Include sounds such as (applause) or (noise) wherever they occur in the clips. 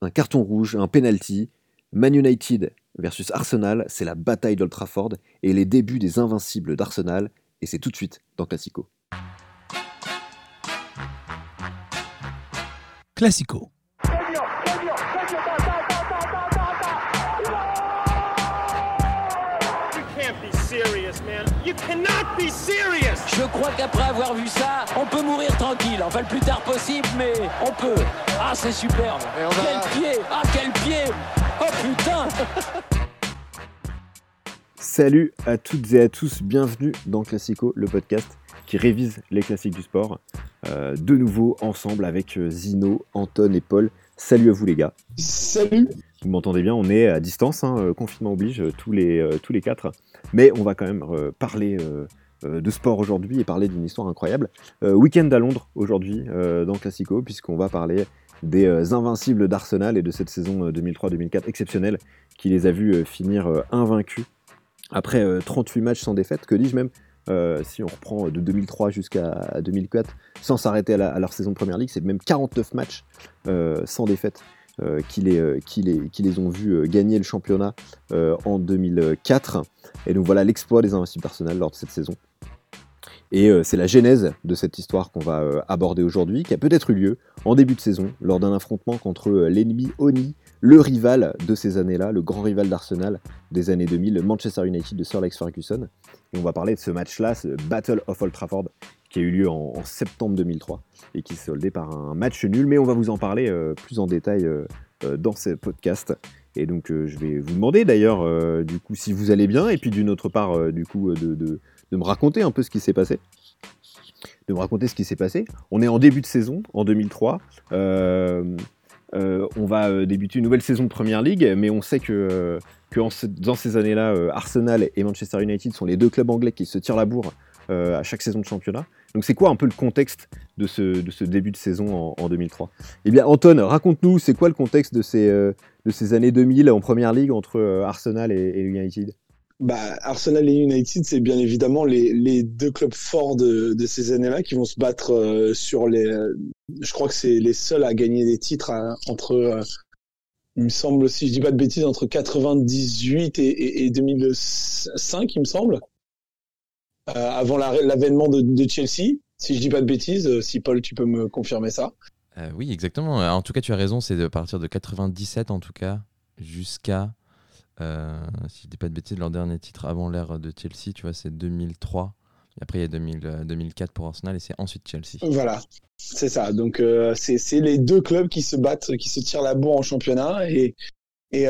un carton rouge, un penalty. Man United versus Arsenal, c'est la bataille d'Old Trafford et les débuts des invincibles d'Arsenal, et c'est tout de suite dans Classico. Classico. Je crois qu'après avoir vu ça, on peut mourir tranquille. Enfin, le plus tard possible, mais on peut. Ah, c'est superbe. Quel pied Ah, quel pied Oh putain (laughs) Salut à toutes et à tous, bienvenue dans Classico, le podcast qui révise les classiques du sport. Euh, de nouveau ensemble avec euh, Zino, Anton et Paul. Salut à vous les gars. Salut. Vous m'entendez bien, on est à distance, hein, euh, confinement oblige, tous les, tous les quatre. Mais on va quand même parler de sport aujourd'hui et parler d'une histoire incroyable. Week-end à Londres aujourd'hui dans Classico, puisqu'on va parler des invincibles d'Arsenal et de cette saison 2003-2004 exceptionnelle qui les a vus finir invaincus après 38 matchs sans défaite, que dis-je même euh, si on reprend de 2003 jusqu'à 2004, sans s'arrêter à, leur saison de première ligue, c'est même 49 matchs euh, sans défaite euh, qui, les, qui, les, qui, les, ont vus gagner le championnat en 2004. Et donc voilà l'exploit des Invincibles d'Arsenal lors de cette saison. Et c'est la genèse de cette histoire qu'on va aborder aujourd'hui, qui a peut-être eu lieu en début de saison, lors d'un affrontement contre l'ennemi Oni, le rival de ces années-là, le grand rival d'Arsenal des années 2000, le Manchester United de Sir Alex Ferguson. Et on va parler de ce match-là, ce Battle of Old Trafford, qui a eu lieu en, septembre 2003 et qui s'est soldé par un match nul. Mais on va vous en parler euh, plus en détail euh, euh, dans ce podcast. Et donc je vais vous demander d'ailleurs, du coup, si vous allez bien, et puis d'une autre part, du coup, de, de, me raconter un peu ce qui s'est passé de me raconter ce qui s'est passé. On est en début de saison, en 2003. Euh, on va euh, débuter une nouvelle saison de Première League, mais on sait que, euh, dans ces années-là, Arsenal et Manchester United sont les deux clubs anglais qui se tirent la bourre à chaque saison de championnat. Donc c'est quoi un peu le contexte de ce, début de saison en, 2003 Eh bien Anton, raconte-nous, c'est quoi le contexte de ces, années 2000 en Première Ligue entre Arsenal et United? Bah, Arsenal et United, c'est bien évidemment les, deux clubs forts de, ces années-là qui vont se battre euh, sur les. je crois que c'est les seuls à gagner des titres hein, entre. Euh, il me semble, si je dis pas de bêtises, entre 98 et, et, 2005, il me semble. Euh, avant l'avènement de, de, Chelsea, si je dis pas de bêtises. Si Paul, tu peux me confirmer ça. oui, exactement. En tout cas, tu as raison. C'est de partir de 97 en tout cas jusqu'à euh, si je dis pas de bêtises, leur dernier titre avant l'ère de Chelsea, tu vois, c'est 2003. Et après, il y a 2000, 2004 euh, pour Arsenal et c'est ensuite Chelsea. Voilà, c'est ça. Donc, euh, c'est les deux clubs qui se battent, qui se tirent la bourre en championnat. Et, et,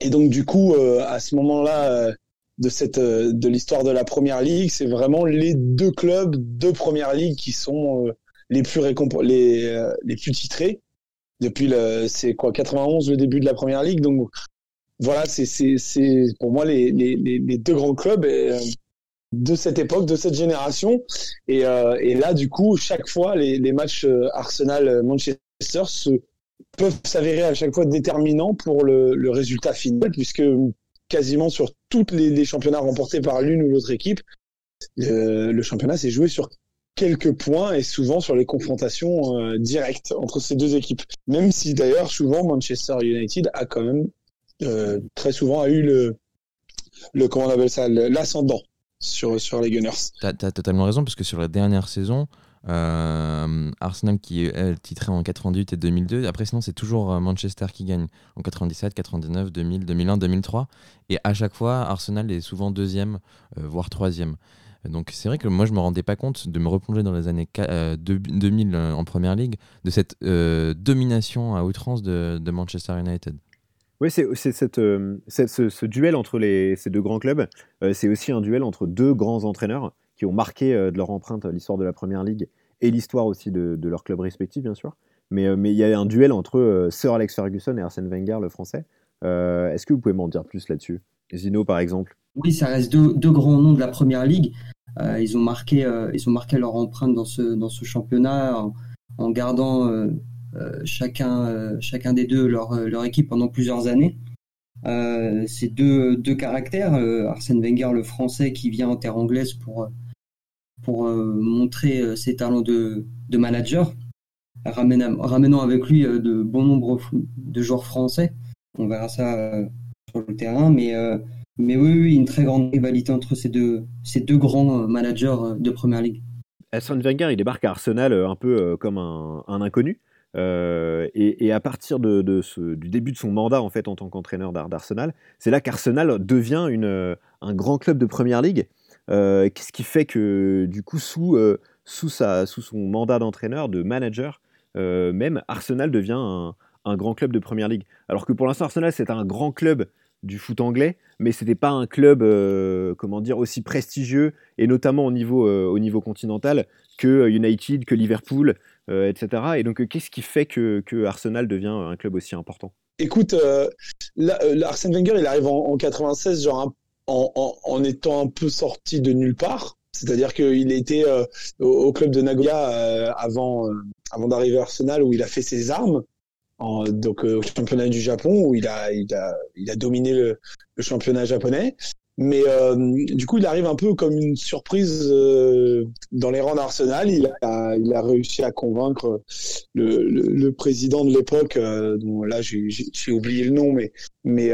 et donc, du coup, à ce moment-là de, de l'histoire de la Première Ligue, c'est vraiment les deux clubs de Première Ligue qui sont les, plus les, les plus titrés. Depuis le, c'est quoi, 91 le début de la Première Ligue. Donc, voilà, c'est pour moi les, les, les, deux grands clubs euh, de cette époque, de cette génération. Et, euh, et là, du coup, chaque fois, les, les matchs euh, Arsenal-Manchester se, peuvent s'avérer à chaque fois déterminants pour le, le résultat final, puisque quasiment sur tous les, les, championnats remportés par l'une ou l'autre équipe, le, le championnat s'est joué sur quelques points et souvent sur les confrontations directes entre ces deux équipes. Même si d'ailleurs souvent Manchester United a quand même euh, très souvent a eu le, comment on appelle ça, l'ascendant sur, sur les Gunners. Tu as, totalement raison, parce que sur la dernière saison, euh, Arsenal qui est titré en 98 et 2002. Après, sinon, c'est toujours euh, Manchester qui gagne en 97, 99, 2000, 2001, 2003. Et à chaque fois, Arsenal est souvent deuxième, voire troisième. Donc c'est vrai que moi je me rendais pas compte de me replonger dans les années 2000 en première ligue de cette domination à outrance de Manchester United. Oui, c'est cette, euh, ce, duel entre les, ces deux grands clubs. Euh, c'est aussi un duel entre deux grands entraîneurs qui ont marqué euh, de leur empreinte l'histoire de la Première Ligue et l'histoire aussi de, de leur club respectif, bien sûr. Mais mais il y a un duel entre Sir Alex Ferguson et Arsène Wenger, le français. Est-ce que vous pouvez m'en dire plus là-dessus? Zino, par exemple Oui, ça reste deux, deux, grands noms de la Première Ligue. ils, ont marqué, ils ont marqué leur empreinte dans ce, dans ce championnat en, gardant euh, chacun, euh, chacun des deux leur, euh, leur équipe pendant plusieurs années. Euh, c'est deux, deux caractères. Arsène Wenger, le français, qui vient en terre anglaise pour, pour montrer ses talents de, de manager. ramenant avec lui de bon nombre de joueurs français. On verra ça sur le terrain, mais mais oui, oui, une très grande rivalité entre ces deux, ces deux grands managers de Première Ligue. Arsène Wenger, il débarque à Arsenal un peu comme un, inconnu. Et, à partir de, ce, du début de son mandat en fait en tant qu'entraîneur d'Arsenal, c'est là qu'Arsenal devient une, un grand club de Première Ligue. Qu'est-ce qui fait que du coup sous, sous, sa, sous son mandat d'entraîneur, de manager, même Arsenal devient un, un, grand club de Première Ligue? Alors que pour l'instant Arsenal c'est un grand club du foot anglais, mais c'était pas un club, euh, comment dire, aussi prestigieux et notamment au niveau, euh, continental que United, que Liverpool, euh, etc. Et donc, qu'est-ce qui fait que, Arsenal devient un club aussi important? Écoute, Arsène Wenger, il arrive en, 96, genre en, en, étant un peu sorti de nulle part. C'est-à-dire qu'il était au, club de Nagoya avant d'arriver à Arsenal où il a fait ses armes donc euh, au championnat du Japon où il a il a il a dominé le, championnat japonais. Mais euh, du coup, il arrive un peu comme une surprise euh, dans les rangs d'Arsenal. Il a, il a réussi à convaincre le, le, président de l'époque, dont là j'ai oublié le nom, mais mais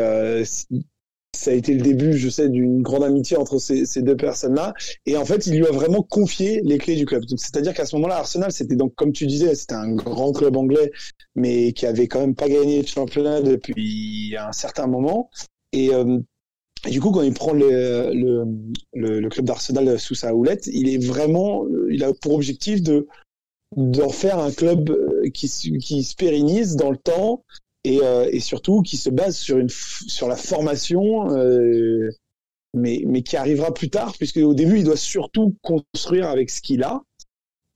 ça a été le début, je sais, d'une grande amitié entre ces, deux personnes-là. Et en fait, il lui a vraiment confié les clés du club. C'est-à-dire qu'à ce moment-là, Arsenal, c'était donc, comme tu disais, c'était un grand club anglais, mais qui avait quand même pas gagné de championnat depuis un certain moment. Et, euh, du coup, quand il prend le, club d'Arsenal sous sa houlette, il est vraiment, il a pour objectif de d'en faire un club euh, qui, qui se pérennise dans le temps euh, et, surtout qui se base sur, une, sur la formation, euh, mais, mais qui arrivera plus tard, puisque au début, il doit surtout construire avec ce qu'il a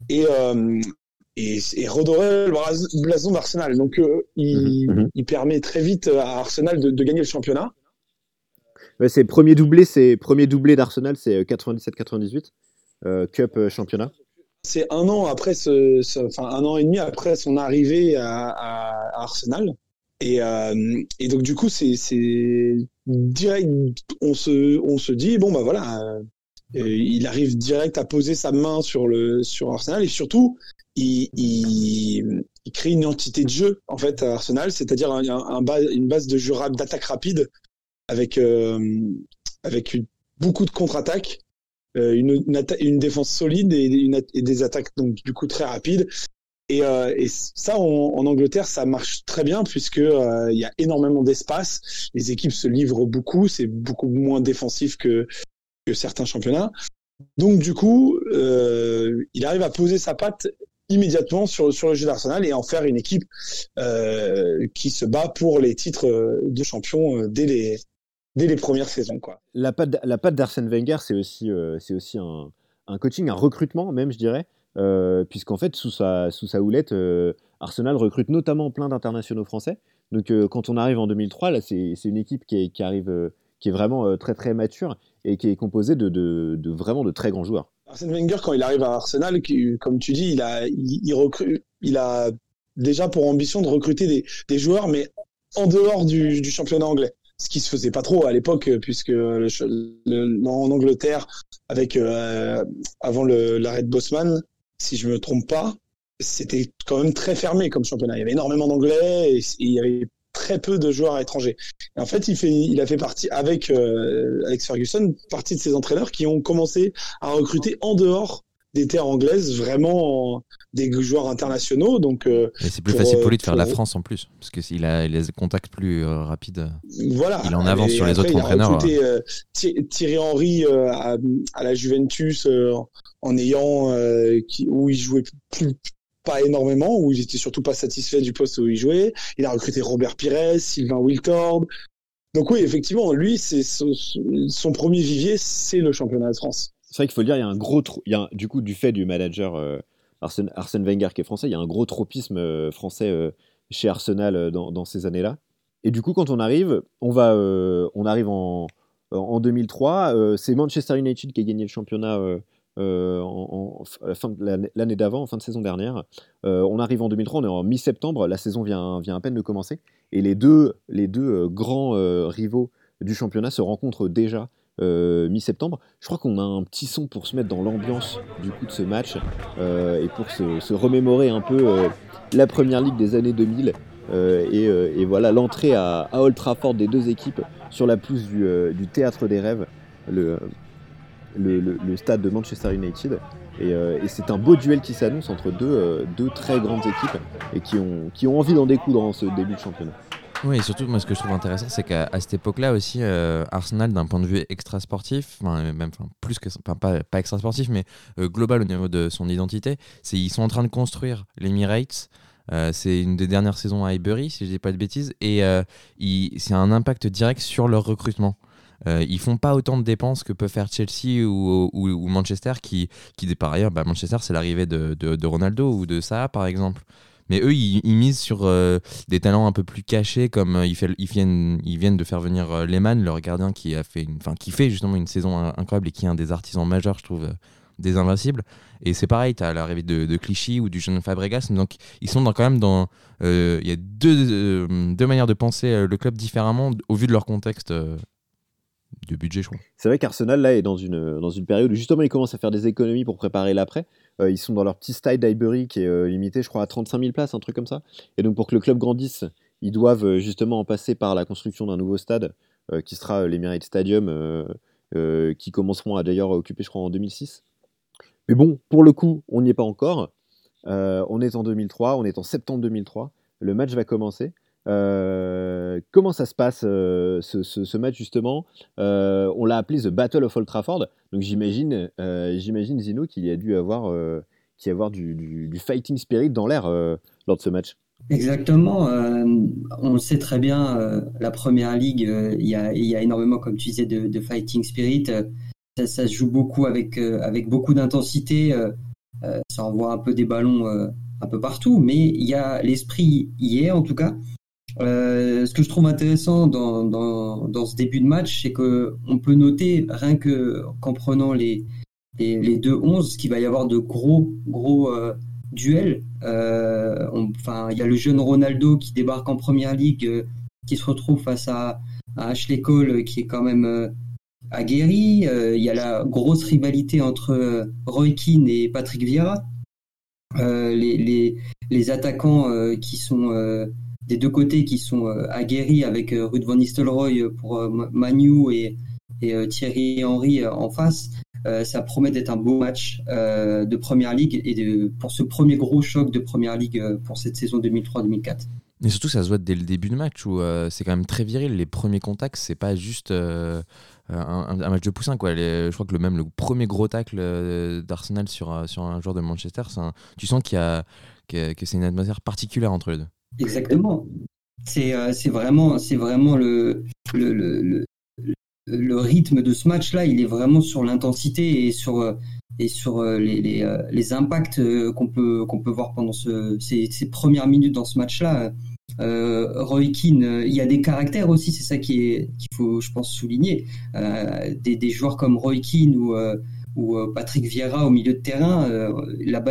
et, euh, et, redorer le blason d'Arsenal. Donc, il, mhm, mhm. il, permet très vite à Arsenal de, gagner le championnat. c'est premier doublé, c'est premier doublé d'Arsenal, c'est 97-98, Cup championnat. C'est un an après ce, enfin un an et demi après son arrivée à Arsenal. Et, euh, et donc du coup, c'est direct. On se, on se dit bon bah voilà, euh, il arrive direct à poser sa main sur le sur Arsenal et surtout il, il, il crée une entité de jeu en fait à Arsenal, c'est-à-dire un, un, une base de jeu d'attaque rapide avec euh, avec beaucoup de contre-attaques. Euh, une, une, une, défense solide et, une, et, des attaques donc du coup très rapides et, euh, et ça, en, Angleterre, ça marche très bien puisque euh, il y a énormément d'espace. Les équipes se livrent beaucoup. C'est beaucoup moins défensif que, certains championnats. Donc du coup, euh, il arrive à poser sa patte immédiatement sur, sur le jeu d'Arsenal et en faire une équipe qui se bat pour les titres de champion dès les dès les premières saisons. La patte, la d'Arsène Wenger, c'est aussi, aussi un coaching, un recrutement même, je dirais. Euh, puisqu'en fait, sous sa, sous sa houlette, euh, Arsenal recrute notamment plein d'internationaux français. Donc, euh, quand on arrive en 2003, là, c'est une équipe qui, qui arrive, qui est vraiment très très mature et qui est composée de, de, vraiment de très grands joueurs. Arsène Wenger, quand il arrive à Arsenal, comme tu dis, il a, il, recrute, il a déjà pour ambition de recruter des, des joueurs, mais en dehors du, championnat anglais. Ce qui se faisait pas trop à l'époque, puisque en Angleterre, avec avant l'arrêt de Bosman, si je me trompe pas, c'était quand même très fermé comme championnat. Il y avait énormément d'anglais et, il y avait très peu de joueurs étrangers. Et en fait, il, fait, il a fait partie avec euh, Alex Ferguson, partie de ces entraîneurs qui ont commencé à recruter en dehors des terres anglaises, vraiment des joueurs internationaux. Donc, euh, et c'est plus facile pour lui de faire la France en plus, parce qu'il a, les contacts plus euh, rapides. Voilà. Il en avance sur les autres entraîneurs. Il a recruté Thierry Henry à, à, la Juventus en ayant qui, où il jouait plus pas énormément, où il était surtout pas satisfait du poste où il jouait. Il a recruté Robert Pires, Sylvain Wiltord. Donc oui, effectivement, lui, c'est son, premier vivier, c'est le championnat de France. C'est vrai qu'il faut le dire, il y a un gros, a, du coup, du fait du manager euh, Arsène, Wenger qui est français, il y a un gros tropisme euh, français euh, chez Arsenal dans, dans, ces années-là. Et du coup, quand on arrive, on arrive en, en 2003. c'est Manchester United qui a gagné le championnat euh, l'année d'avant, en fin de saison dernière. Euh, on arrive en 2003, on est en mi-septembre, la saison vient, à peine de commencer, et les deux, euh, grands rivaux du championnat se rencontrent déjà mi-septembre. Je crois qu'on a un petit son pour se mettre dans l'ambiance du coup de ce match et pour se, remémorer un peu la première ligue des années 2000 et, voilà l'entrée à, à, Old Trafford des deux équipes sur la pelouse du, théâtre des rêves, le, stade de Manchester United. Et, c'est un beau duel qui s'annonce entre deux, deux, très grandes équipes et qui ont, qui ont envie d'en découdre en ce début de championnat. Oui, et surtout, moi, ce que je trouve intéressant, c'est qu'à cette époque-là aussi, euh, Arsenal, d'un point de vue extra-sportif, même plus que, pas, pas extra-sportif, mais euh, global au niveau de son identité, c'est ils sont en train de construire l'Emirates. Euh, c'est une des dernières saisons à Highbury, si je dis pas de bêtises, et c'est un impact direct sur leur recrutement. ils font pas autant de dépenses que peut faire Chelsea ou, Manchester, qui, qui par ailleurs, bah, Manchester, c'est l'arrivée de, de, de, Ronaldo ou de Saha, par exemple. Mais eux, ils, misent sur euh, des talents un peu plus cachés, comme euh, ils, viennent, de faire venir euh, Lehmann, leur gardien qui a fait, qui fait justement une saison incroyable et qui est un des artisans majeurs, je trouve, des Invincibles. Et c'est pareil, tu as l'arrivée de, Clichy ou du jeune Fabregas. Donc ils sont quand même dans. Il y a deux, deux manières de penser le club différemment au vu de leur contexte de budget, je crois. C'est vrai qu'Arsenal, là, est dans une, dans une période où justement ils commencent à faire des économies pour préparer l'après. Euh, ils sont dans leur petit style d'Highbury qui est euh, limité, je crois, à 35 000 places, un truc comme ça. Et donc pour que le club grandisse, ils doivent euh, justement en passer par la construction d'un nouveau stade qui sera l'Emirates Stadium, qui commenceront à d'ailleurs occuper, je crois, en 2006. Mais bon, pour le coup, on n'y est pas encore. on est en 2003, on est en septembre 2003. Le match va commencer. Euh, comment ça se passe euh, ce, match justement? Euh, On l'a appelé The Battle of Old Trafford. Donc j'imagine, j'imagine Zino qu'il y a dû avoir, y avoir du, fighting spirit dans l'air lors de ce match. Exactement. on le sait très bien. la première ligue, il y, a, a, énormément, comme tu disais, de, fighting spirit. Ça, ça, se joue beaucoup avec, avec beaucoup d'intensité. ça envoie un peu des ballons un peu partout, mais il y a l'esprit y est en tout cas. Euh, ce que je trouve intéressant dans, dans, ce début de match, c'est que on peut noter rien que qu'en prenant les, les, deux 11 qu'il va y avoir de gros gros euh, duels. Euh, il y a le jeune Ronaldo qui débarque en première ligue, qui se retrouve face à, à Ashley Cole, qui est quand même aguerri. Il y a la grosse rivalité entre Roy Keane et Patrick Vieira. les, les, les attaquants qui sont des deux côtés qui sont euh, aguerris avec euh, Ruud van Nistelrooy pour euh, Manu et, Thierry Henry en face. ça promet d'être un beau match de Première Ligue et pour ce premier gros choc de Première Ligue pour cette saison 2003-2004. Mais surtout, ça se voit dès le début de match où c'est quand même très viril. Les premiers contacts, c'est pas juste un, match de poussin. Quoi. je crois que le même le premier gros tacle d'Arsenal sur, un joueur de Manchester, tu sens qu'il y a, que c'est une atmosphère particulière entre les deux. Exactement. C'est euh, vraiment vraiment le le, le, le, rythme de ce match-là. Il est vraiment sur l'intensité et sur euh, et sur euh, les, les, les impacts qu'on peut qu'on peut voir pendant ce, ces, premières minutes dans ce match-là. Euh, Roy Keane, il y a des caractères aussi, c'est ça qu'il faut, je pense, souligner. Euh, des, des, joueurs comme Roy Keane ou ou Patrick Vieira au milieu de terrain, la,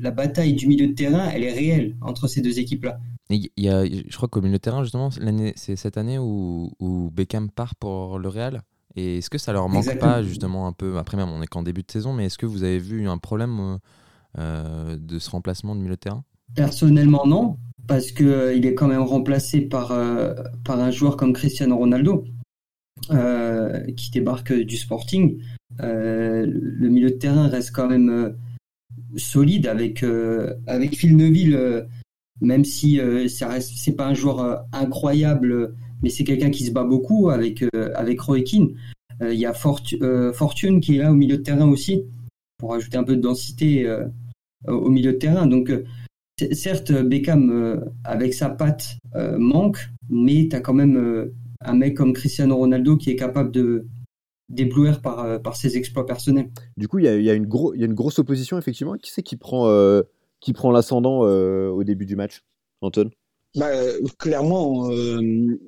la, bataille du milieu de terrain, elle est réelle entre ces deux équipes-là. Il y a, je crois qu'au milieu de terrain, justement, c'est cette année où, où, Beckham part pour le Real. Et est-ce que ça leur manque pas, justement, un peu Après, même, on est qu'en début de saison, mais est-ce que vous avez vu un problème euh, de ce remplacement de milieu de terrain? Personnellement, non, parce qu'il euh, il est quand même remplacé par, euh, par un joueur comme Cristiano Ronaldo, qui débarque du Sporting. le milieu de terrain reste quand même solide avec, avec Phil Neville même si euh, ça reste, c'est pas un joueur euh, incroyable, mais c'est quelqu'un qui se bat beaucoup avec euh, avec Roy. Il y a Fortune qui est là au milieu de terrain aussi pour ajouter un peu de densité au milieu de terrain. Donc certes, Beckham avec sa patte manque, mais tu as quand même un mec comme Cristiano Ronaldo qui est capable de d'éblouir par, par ses exploits personnels. Du coup, il y a, y, a une y a une grosse opposition, effectivement. Qui c'est qui prend qui prend l'ascendant euh, au début du match, Anton? Bah, clairement, euh,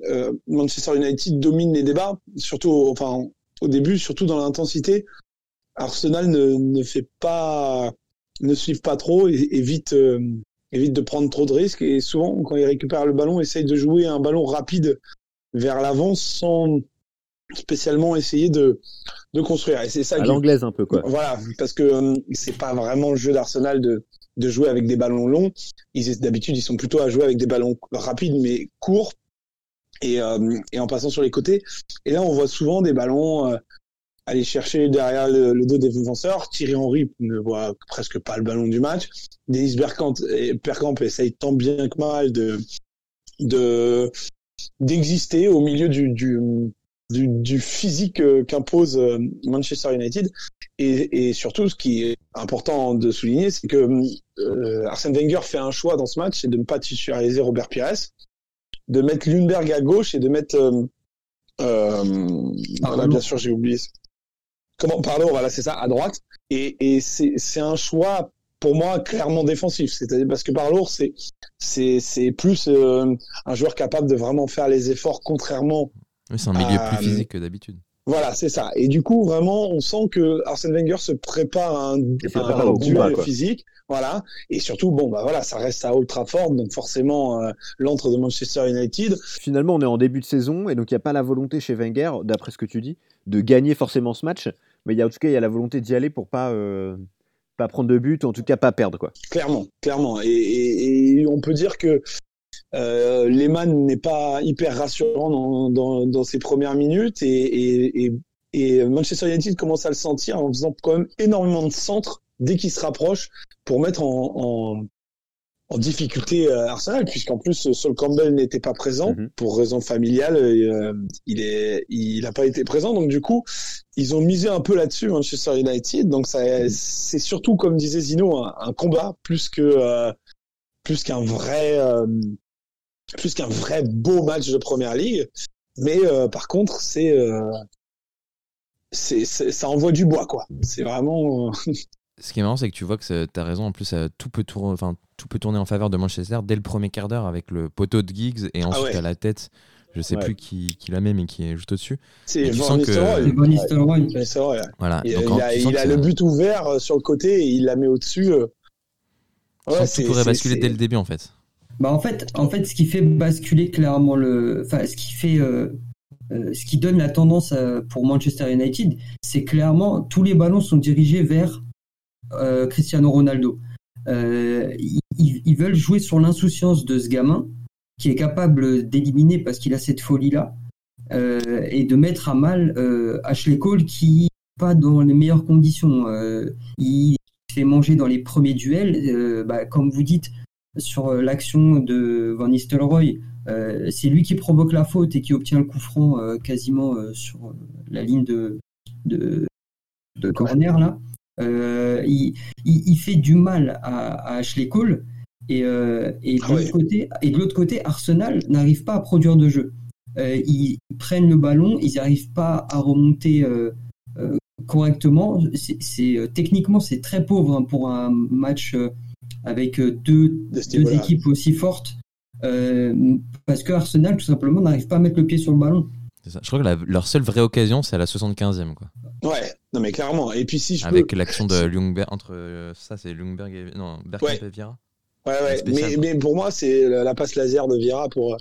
euh, Manchester United domine les débats, surtout, enfin, au début, surtout dans l'intensité. Arsenal ne, ne, fait pas, ne suive pas trop et évite, évite de prendre trop de risques. Et souvent, quand il récupère le ballon, essaye de jouer un ballon rapide vers l'avant sans, spécialement essayé de de construire. Et c'est ça. À l'anglaise un peu quoi. Voilà, parce que euh, c'est pas vraiment le jeu d'Arsenal de de jouer avec des ballons longs. Ils d'habitude ils sont plutôt à jouer avec des ballons rapides mais courts et euh, et en passant sur les côtés. Et là on voit souvent des ballons euh, aller chercher derrière le, dos des défenseurs. Thierry Henry ne voit presque pas le ballon du match. Dennis Bergkamp, Bergkamp essaye tant bien que mal de de d'exister au milieu du, du, du, du physique euh, qu'impose euh, Manchester United. Et, et, surtout, ce qui est important de souligner, c'est que euh, Arsène Wenger fait un choix dans ce match, c'est de ne pas titulariser Robert Pires, de mettre Lundberg à gauche et de mettre... Euh, euh, voilà, bien sûr, j'ai oublié. Comment Pardon, voilà, c'est ça, à droite. Et, et c'est un choix pour moi clairement défensif. C'est-à-dire parce que Parlour, c'est c'est c'est plus euh, un joueur capable de vraiment faire les efforts, contrairement. c'est un milieu plus physique que d'habitude. Voilà, c'est ça. Et du coup, vraiment, on sent que Arsène Wenger se prépare à un, un duel physique. Voilà. Et surtout, bon, bah voilà, ça reste à Old Trafford, donc forcément, euh, l'entre de Manchester United. Finalement, on est en début de saison, et donc il n'y a pas la volonté chez Wenger, d'après ce que tu dis, de gagner forcément ce match. Mais il y a, en tout cas, il y a la volonté d'y aller pour pas, euh, prendre de but, en tout cas pas perdre. Quoi. Clairement, clairement. Et, on peut dire que euh, Lehmann n'est pas hyper rassurant dans, ses premières minutes et, Manchester United commence à le sentir en faisant quand même énormément de centres dès qu'il se rapproche pour mettre en, en difficulté euh, Arsenal puisqu'en plus Sol Campbell n'était pas présent mm -hmm. pour raison familiale euh, il est il n'a pas été présent. Donc du coup ils ont misé un peu là-dessus Manchester United. Donc ça c'est surtout comme disait Zino un, un combat plus que euh, plus qu'un vrai euh, plus qu'un vrai beau match de première ligue. Mais euh, par contre c'est c'est ça envoie du bois quoi. C'est vraiment (laughs) ce qui est marrant, c'est que tu vois que tu as raison. En plus, tout peut, tourner, enfin, tout peut tourner en faveur de Manchester dès le premier quart d'heure avec le poteau de Giggs et ensuite ah ouais. à la tête. Je sais ouais. plus qui, qui la met, mais qui est juste au-dessus. C'est Van Nistelrooy. Que... Voilà. Il, Donc, il a, il a le but ouvert euh, sur le côté et il la met au-dessus. Euh. Ouais, tout pourrait basculer dès le début, en fait. Bah en fait, en fait, ce qui fait basculer clairement le, enfin, ce qui fait, euh, euh, ce qui donne la tendance à, pour Manchester United, c'est clairement tous les ballons sont dirigés vers euh, Cristiano Ronaldo. Euh, ils, veulent jouer sur l'insouciance de ce gamin qui est capable d'éliminer parce qu'il a cette folie-là euh, et de mettre à mal Ashley Cole qui pas dans les meilleures conditions. il fait manger dans les premiers duels, bah, comme vous dites sur l'action de Van Nistelrooy. Euh, c'est lui qui provoque la faute et qui obtient le coup franc euh, quasiment euh, sur la ligne de, de, de corner là. Euh, il, il, il, fait du mal à, à Ashley Cole et, euh, et, de ah ouais. et de l'autre côté, Arsenal n'arrive pas à produire de jeu. Euh, ils prennent le ballon, ils n'arrivent pas à remonter correctement. C'est techniquement c'est très pauvre hein, pour un match avec deux, deux équipes aussi fortes. parce que Arsenal tout simplement n'arrive pas à mettre le pied sur le ballon. Je crois que la, leur seule vraie occasion, c'est à la 75e. Quoi. Ouais, non mais clairement. Et puis si je Avec peux... l'action de Ljungberg, entre euh, ça c'est Ljungberg et... Non, ouais. et Vieira. Ouais, ouais, spécial, mais, mais, pour moi c'est la passe laser de Vieira pour...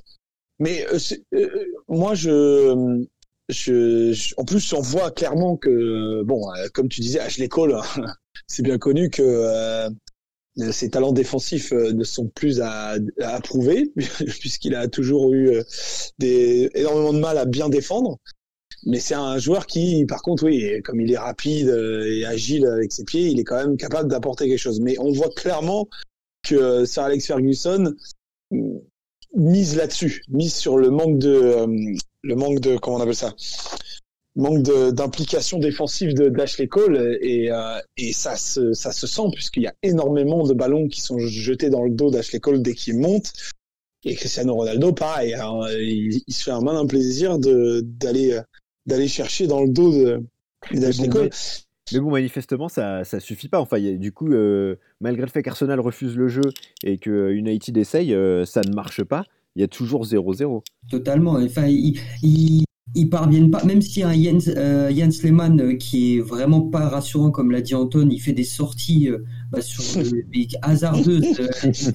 Mais euh, euh, moi je... Je, je, en plus, on voit clairement que, bon, comme tu disais, Ashley Cole, (laughs) c'est bien connu que euh, ses talents défensifs ne sont plus à, à approuver (laughs) puisqu'il a toujours eu des, énormément de mal à bien défendre. Mais c'est un joueur qui, par contre, oui, comme il est rapide et agile avec ses pieds, il est quand même capable d'apporter quelque chose. Mais on voit clairement que Sir Alex Ferguson mise là-dessus, mise sur le manque de, le manque de, comment on appelle ça, manque d'implication défensive de d'Ashley Cole et, euh, et ça se ça se sent puisqu'il y a énormément de ballons qui sont jetés dans le dos d'Ashley Cole dès qu'il monte et Cristiano Ronaldo pareil hein, il, il, se fait un malin plaisir de d'aller d'aller chercher dans le dos de d'Ashley Cole mais bon, manifestement, ça ça suffit pas. Enfin, y a, du coup, euh, malgré le fait qu'Arsenal refuse le jeu et que United essaye, euh, ça ne marche pas. Il y a toujours 0-0. Totalement. Enfin, il, il, ils parviennent pas, même si un Jens, euh, Jens Lehmann euh, qui est vraiment pas rassurant, comme l'a dit Anton, il fait des sorties euh, bah, sur (laughs) hasardeuses,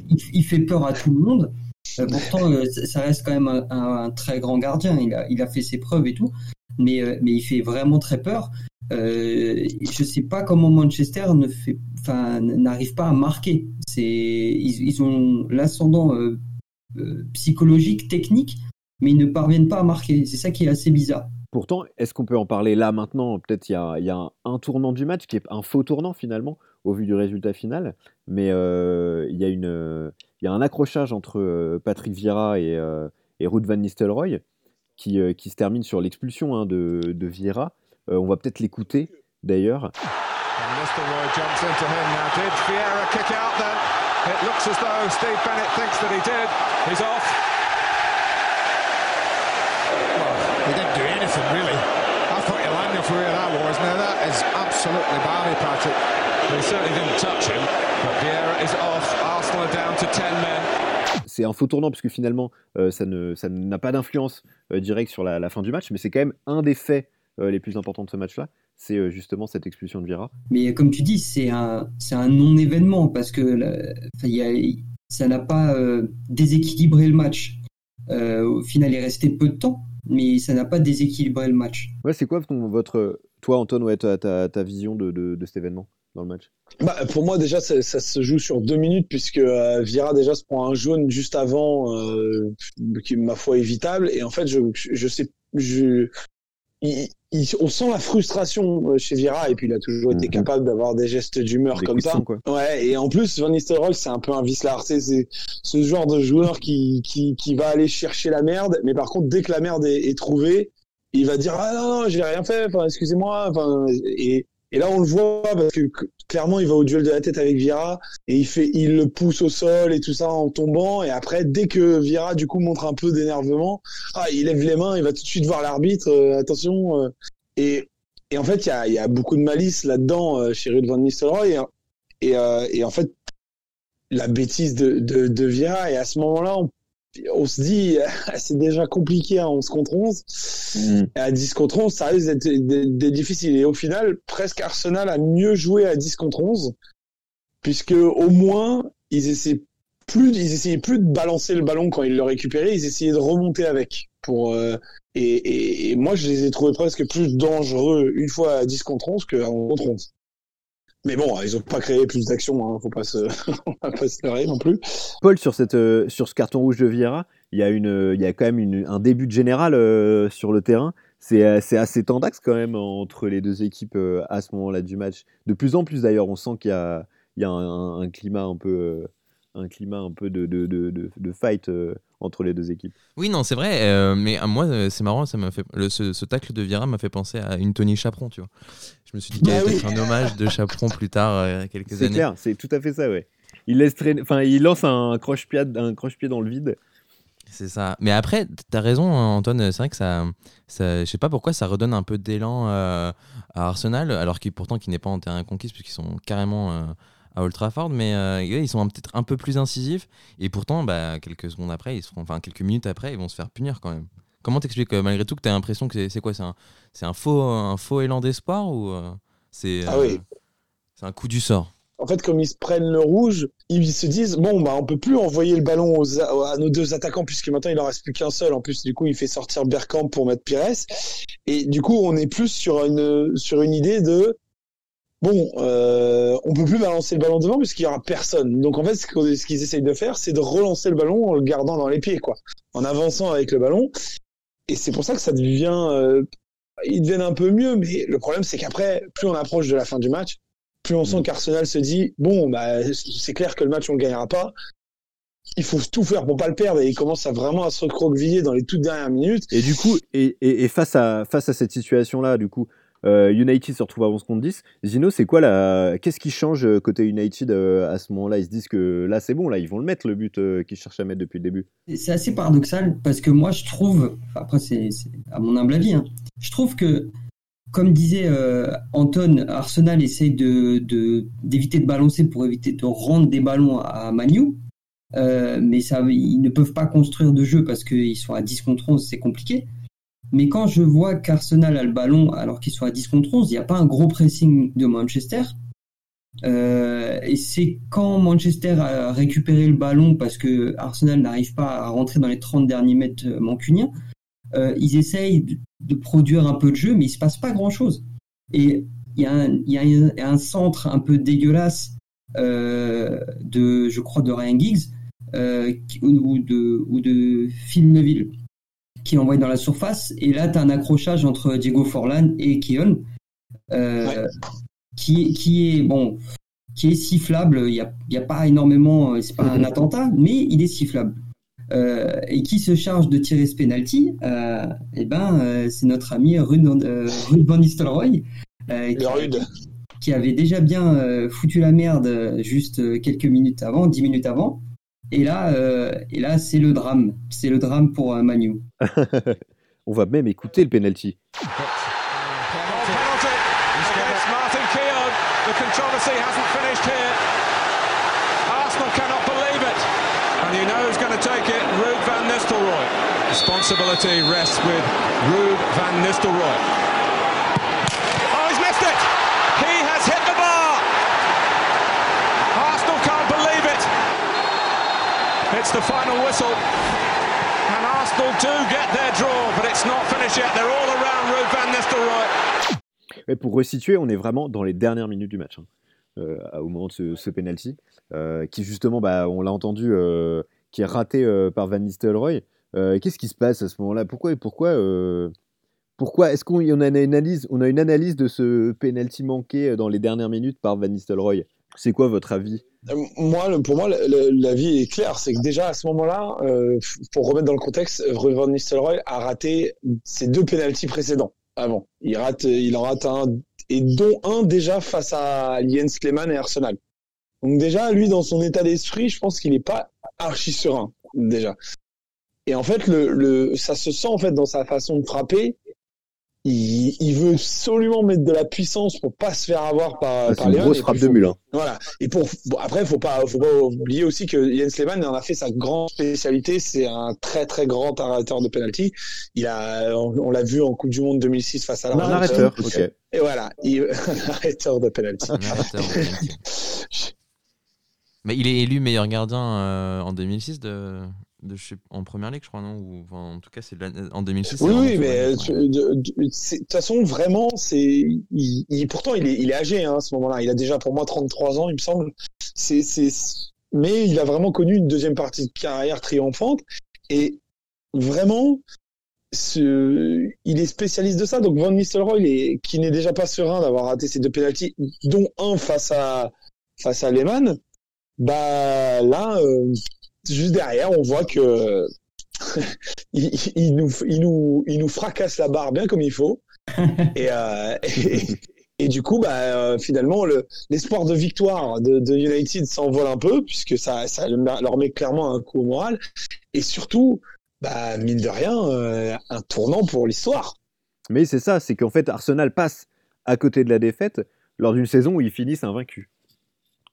il, il, fait peur à tout le monde. pourtant, ça reste quand même un, un, un, très grand gardien. Il a, il a fait ses preuves et tout. mais, mais il fait vraiment très peur. Je sais pas comment Manchester ne fait, enfin, n'arrive pas à marquer. C'est, ils, ils ont l'ascendant psychologique, technique, mais ils ne parviennent pas à marquer. C'est ça qui est assez bizarre. Pourtant, est-ce qu'on peut en parler là maintenant? Peut-être il y a, y a un, un, tournant du match qui est un faux tournant finalement au vu du résultat final, mais euh, il y, a une, y a un accrochage entre Patrick Vieira et, et Ruud van Nistelrooy qui, qui se termine sur l'expulsion hein, de, de Vieira. on va peut-être l'écouter d'ailleurs. It anything really. I thought Elanga for where that was. Now that is absolutely balmy, Patrick. He certainly didn't touch him. But Vieira is off. Arsenal are down to 10 men. C'est un faux tournant puisque finalement euh, ça n'a ça pas d'influence euh, directe sur la, la, fin du match, mais c'est quand même un des faits euh, les plus importants de ce match-là, c'est euh, justement cette expulsion de Vira. Mais comme tu dis, c'est un, non-événement parce que la, y a, ça n'a pas euh, déséquilibré le match. Euh, au final, il est resté peu de temps, mais ça n'a pas déséquilibré le match. Ouais, c'est quoi ton, votre, toi, Anton, ouais, ta, ta, ta vision de, de, de, cet événement dans le match? Bah, Pour moi, déjà, ça, ça, se joue sur deux minutes puisque euh, Vira déjà se prend un jaune juste avant, euh, qui est ma foi évitable. Et en fait, je, je sais, je, il, il, on sent la frustration euh, chez Vira et puis il a toujours été mhm. capable d'avoir des gestes d'humeur comme ça. Quoi. Ouais, et en plus Van Nistelrooy c'est un peu un vicelard, c'est ce genre de joueur qui, qui qui va aller chercher la merde, mais par contre dès que la merde est, est trouvée, il va dire ah non non j'ai rien fait, enfin excusez-moi, enfin et et là, on le voit parce que clairement, il va au duel de la tête avec Vira et il fait, il le pousse au sol et tout ça en tombant. Et après, dès que Vira du coup montre un peu d'énervement, ah, il lève les mains, il va tout de suite voir l'arbitre. Euh, attention. Euh, et, et en fait, il y a, y a, beaucoup de malice là-dedans euh, chez Ruud van Nistelrooy. Et, et, et, en fait, la bêtise de, de, de Vira. Et à ce moment-là, on on se dit, (laughs) c'est déjà compliqué à 11 contre 11. Mm. Et à 10 contre 11, ça risque d'être difficile. Et au final, presque Arsenal a mieux joué à 10 contre 11, puisque au moins, ils essaient plus, ils essayaient plus de balancer le ballon quand ils le récupéraient, ils essayaient de remonter avec. Pour, euh, et, et, et, moi, je les ai trouvés presque plus dangereux une fois à 10 contre 11 qu'à 11 contre 11. Mais bon, ils n'ont pas créé plus d'actions, hein, faut pas se, (laughs) pas se non plus. Paul, sur, cette, euh, sur ce carton rouge de Vieira, il y a, y a quand même un début de général euh, sur le terrain. C'est assez tendax quand même entre les deux équipes euh, à ce moment-là du match. De plus en plus d'ailleurs, on sent qu'il y a, y a un, climat un peu, un climat un peu de, de, de fight entre les deux équipes. Oui, non, c'est vrai, euh, mais euh, moi, euh, c'est marrant, ça m'a fait le, ce, ce, tacle de Vieira m'a fait penser à une Tony Chaperon, tu vois. Je me suis dit qu'il y avait peut-être un hommage de Chaperon plus tard, euh, quelques années. C'est clair, c'est tout à fait ça, ouais. Il laisse traîner, enfin, il lance un croche-pied, un croche-pied dans le vide. C'est ça. Mais après, t'as raison, hein, Antoine. C'est vrai que ça, ça, je sais pas pourquoi, ça redonne un peu d'élan euh, à Arsenal, alors qu'il pourtant qui n'est pas en terrain conquis, puisqu'ils sont carrément à Old Trafford, mais euh, ils sont peut-être un peu plus incisifs. Et pourtant, bah, quelques secondes après, ils seront, enfin quelques minutes après, ils vont se faire punir quand même. Comment t'expliques euh, malgré tout que tu as l'impression que c'est quoi C'est un, un, faux, un faux élan d'espoir ou euh, c'est ah oui. c'est un coup du sort? En fait, comme ils se prennent le rouge, ils se disent bon bah on peut plus envoyer le ballon aux, à nos deux attaquants puisque maintenant il en reste plus qu'un seul. En plus, du coup, il fait sortir Bergkamp pour mettre Pires. Et du coup, on est plus sur une sur une idée de bon, euh, on peut plus balancer le ballon devant puisqu'il y aura personne. Donc en fait, ce qu'ils essayent de faire, c'est de relancer le ballon en le gardant dans les pieds, quoi, en avançant avec le ballon. Et c'est pour ça que ça devient, euh, ils deviennent un peu mieux. Mais le problème, c'est qu'après, plus on approche de la fin du match, plus on sent qu'Arsenal se dit, bon, bah, c'est clair que le match on le gagnera pas. Il faut tout faire pour pas le perdre et il commence à vraiment à se recroqueviller dans les toutes dernières minutes. Et du coup, et, et, et face à face à cette situation-là, du coup, United se retrouve à 11 contre 10. Zino, c'est quoi la... Qu'est-ce qui change euh, côté United euh, à ce moment-là? Ils se disent que là, c'est bon, là, ils vont le mettre, le but euh, qu'ils cherchent à mettre depuis le début. C'est assez paradoxal parce que moi, je trouve, après, c'est à mon humble avis, hein, je trouve que, comme disait euh, Anton, Arsenal essaye d'éviter de, balancer pour éviter de rendre des ballons à Manu. Euh, mais ça, ils ne peuvent pas construire de jeu parce qu'ils sont à 10 contre 11, c'est compliqué. Mais quand je vois qu'Arsenal a le ballon alors qu'ils sont à 10 contre 11, il n'y a pas un gros pressing de Manchester. Euh, et c'est quand Manchester a récupéré le ballon parce que Arsenal n'arrive pas à rentrer dans les 30 derniers mètres mancuniens, ils essayent de, produire un peu de jeu, mais il se passe pas grand chose. Et il y a un centre un peu dégueulasse de, je crois, de Ryan Giggs ou de ou de Phil Neville qui envoie dans la surface. Et là, tu as un accrochage entre Diego Forlan et Keon, euh, qui, qui est bon, qui est sifflable. Il n'y a, y a pas énormément, c'est pas un attentat, mais il est sifflable. Euh, et qui se charge de tirer ce penalty euh, Eh ben, euh, c'est notre ami Ruud, Van Nistelrooy, qui, qui, avait déjà bien foutu la merde juste quelques minutes avant, dix minutes avant. Et là, euh, et là c'est le drame. C'est le drame pour euh, Manu. (laughs) On va même écouter le penalty. The controversy hasn't finished here. Arsenal cannot believe it. And you know who's going to take it? Ruud van Nistelrooy. Responsibility rests with Ruud van Nistelrooy. It's the final whistle. Pour resituer, on est vraiment dans les dernières minutes du match, hein, euh, au moment de ce, ce penalty, euh, qui justement, bah, on l'a entendu, euh, qui est raté par Van Nistelrooy. Qu'est-ce qui se passe à ce moment-là? Pourquoi, pourquoi, pourquoi Est-ce qu'on a une analyse, a une analyse de ce penalty manqué dans les dernières minutes par Van Nistelrooy? C'est quoi votre avis? Euh, moi, pour moi, la, vie est claire. C'est que déjà à ce moment-là, euh, pour remettre dans le contexte, van Nistelrooy a raté ses deux pénalties précédents avant. Il rate, il en rate un et dont un déjà face à Jens Kleman et Arsenal. Donc déjà, lui, dans son état d'esprit, je pense qu'il n'est pas archi serein déjà. Et en fait, le, le, ça se sent en fait dans sa façon de frapper il, veut absolument mettre de la puissance pour pas se faire avoir par, ah, par une grosse frappe de mule. Hein. Voilà. Et pour après, faut pas, faut pas oublier aussi que Jens Lehmann en a fait sa grande spécialité. C'est un très très grand arrêteur de penalty. Il a, on, l'a vu en Coupe du Monde 2006 face à la. Un arrêteur. Ok. Et voilà, il, (laughs) un arrêteur de penalty. (laughs) Mais il est élu meilleur gardien euh, en 2006 de, de en première ligue, je crois, non Ou en tout cas, c'est en 2006. Oui, oui, mais de, toute façon, vraiment, c'est. Il, pourtant, il est, il est âgé hein, à ce moment-là. Il a déjà pour moi 33 ans, il me semble. C'est, c'est, mais il a vraiment connu une deuxième partie de carrière triomphante. Et vraiment, ce, il est spécialiste de ça. Donc Van Nistelrooy, il est, qui n'est déjà pas serein d'avoir raté ses deux pénalties, dont un face à face à Lehmann. Bah là, euh, juste derrière, on voit que (laughs) il, nous, il, nous, il nous fracasse la barre bien comme il faut. (laughs) et, euh, (laughs) et, du coup, bah, euh, finalement, l'espoir de victoire de, de United s'envole un peu, puisque ça, ça leur met clairement un coup au moral. Et surtout, bah, mine de rien, euh, un tournant pour l'histoire. Mais c'est ça, c'est qu'en fait, Arsenal passe à côté de la défaite lors d'une saison où ils finissent invaincus.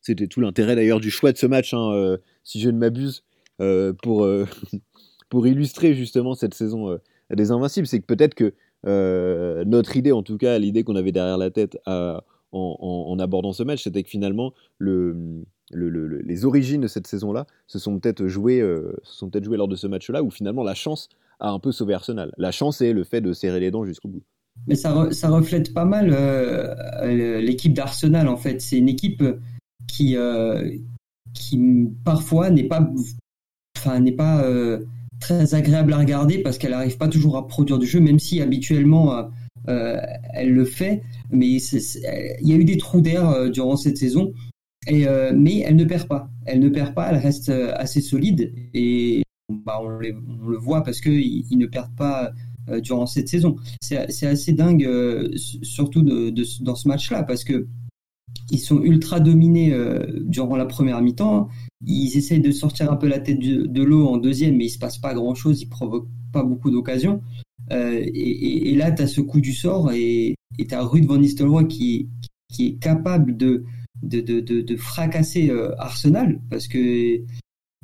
C'était tout l'intérêt d'ailleurs du choix de ce match, hein, euh, si je ne m'abuse, euh, pour, euh, (laughs) pour illustrer justement cette saison des Invincibles. C'est que peut-être que notre idée, en tout cas l'idée qu'on avait derrière la tête en, abordant ce match, c'était que finalement le, le, les origines de cette saison-là se sont peut-être jouées, peut-être jouées lors de ce match-là, où finalement la chance a un peu sauvé Arsenal. La chance est le fait de serrer les dents jusqu'au bout. Mais ça, ça reflète pas mal l'équipe d'Arsenal en fait. C'est une équipe qui, euh, qui parfois n'est pas, enfin, n'est pas euh, très agréable à regarder parce qu'elle n'arrive pas toujours à produire du jeu, même si habituellement euh, elle le fait. Mais il y a eu des trous d'air durant cette saison. Et, mais elle ne perd pas. Elle ne perd pas, elle reste assez solide. Et bah, on, le voit parce qu'ils ils ne perdent pas durant cette saison. C'est assez dingue, surtout dans ce match-là, parce que ils sont ultra dominés euh, durant la première mi-temps. Ils essayent de sortir un peu la tête de, l'eau en deuxième, mais il se passe pas grand-chose, ils provoquent pas beaucoup d'occasions. Euh, et, là, tu as ce coup du sort et tu as Ruud van Nistelrooy qui, qui est capable de, de, de, de fracasser euh, Arsenal parce que,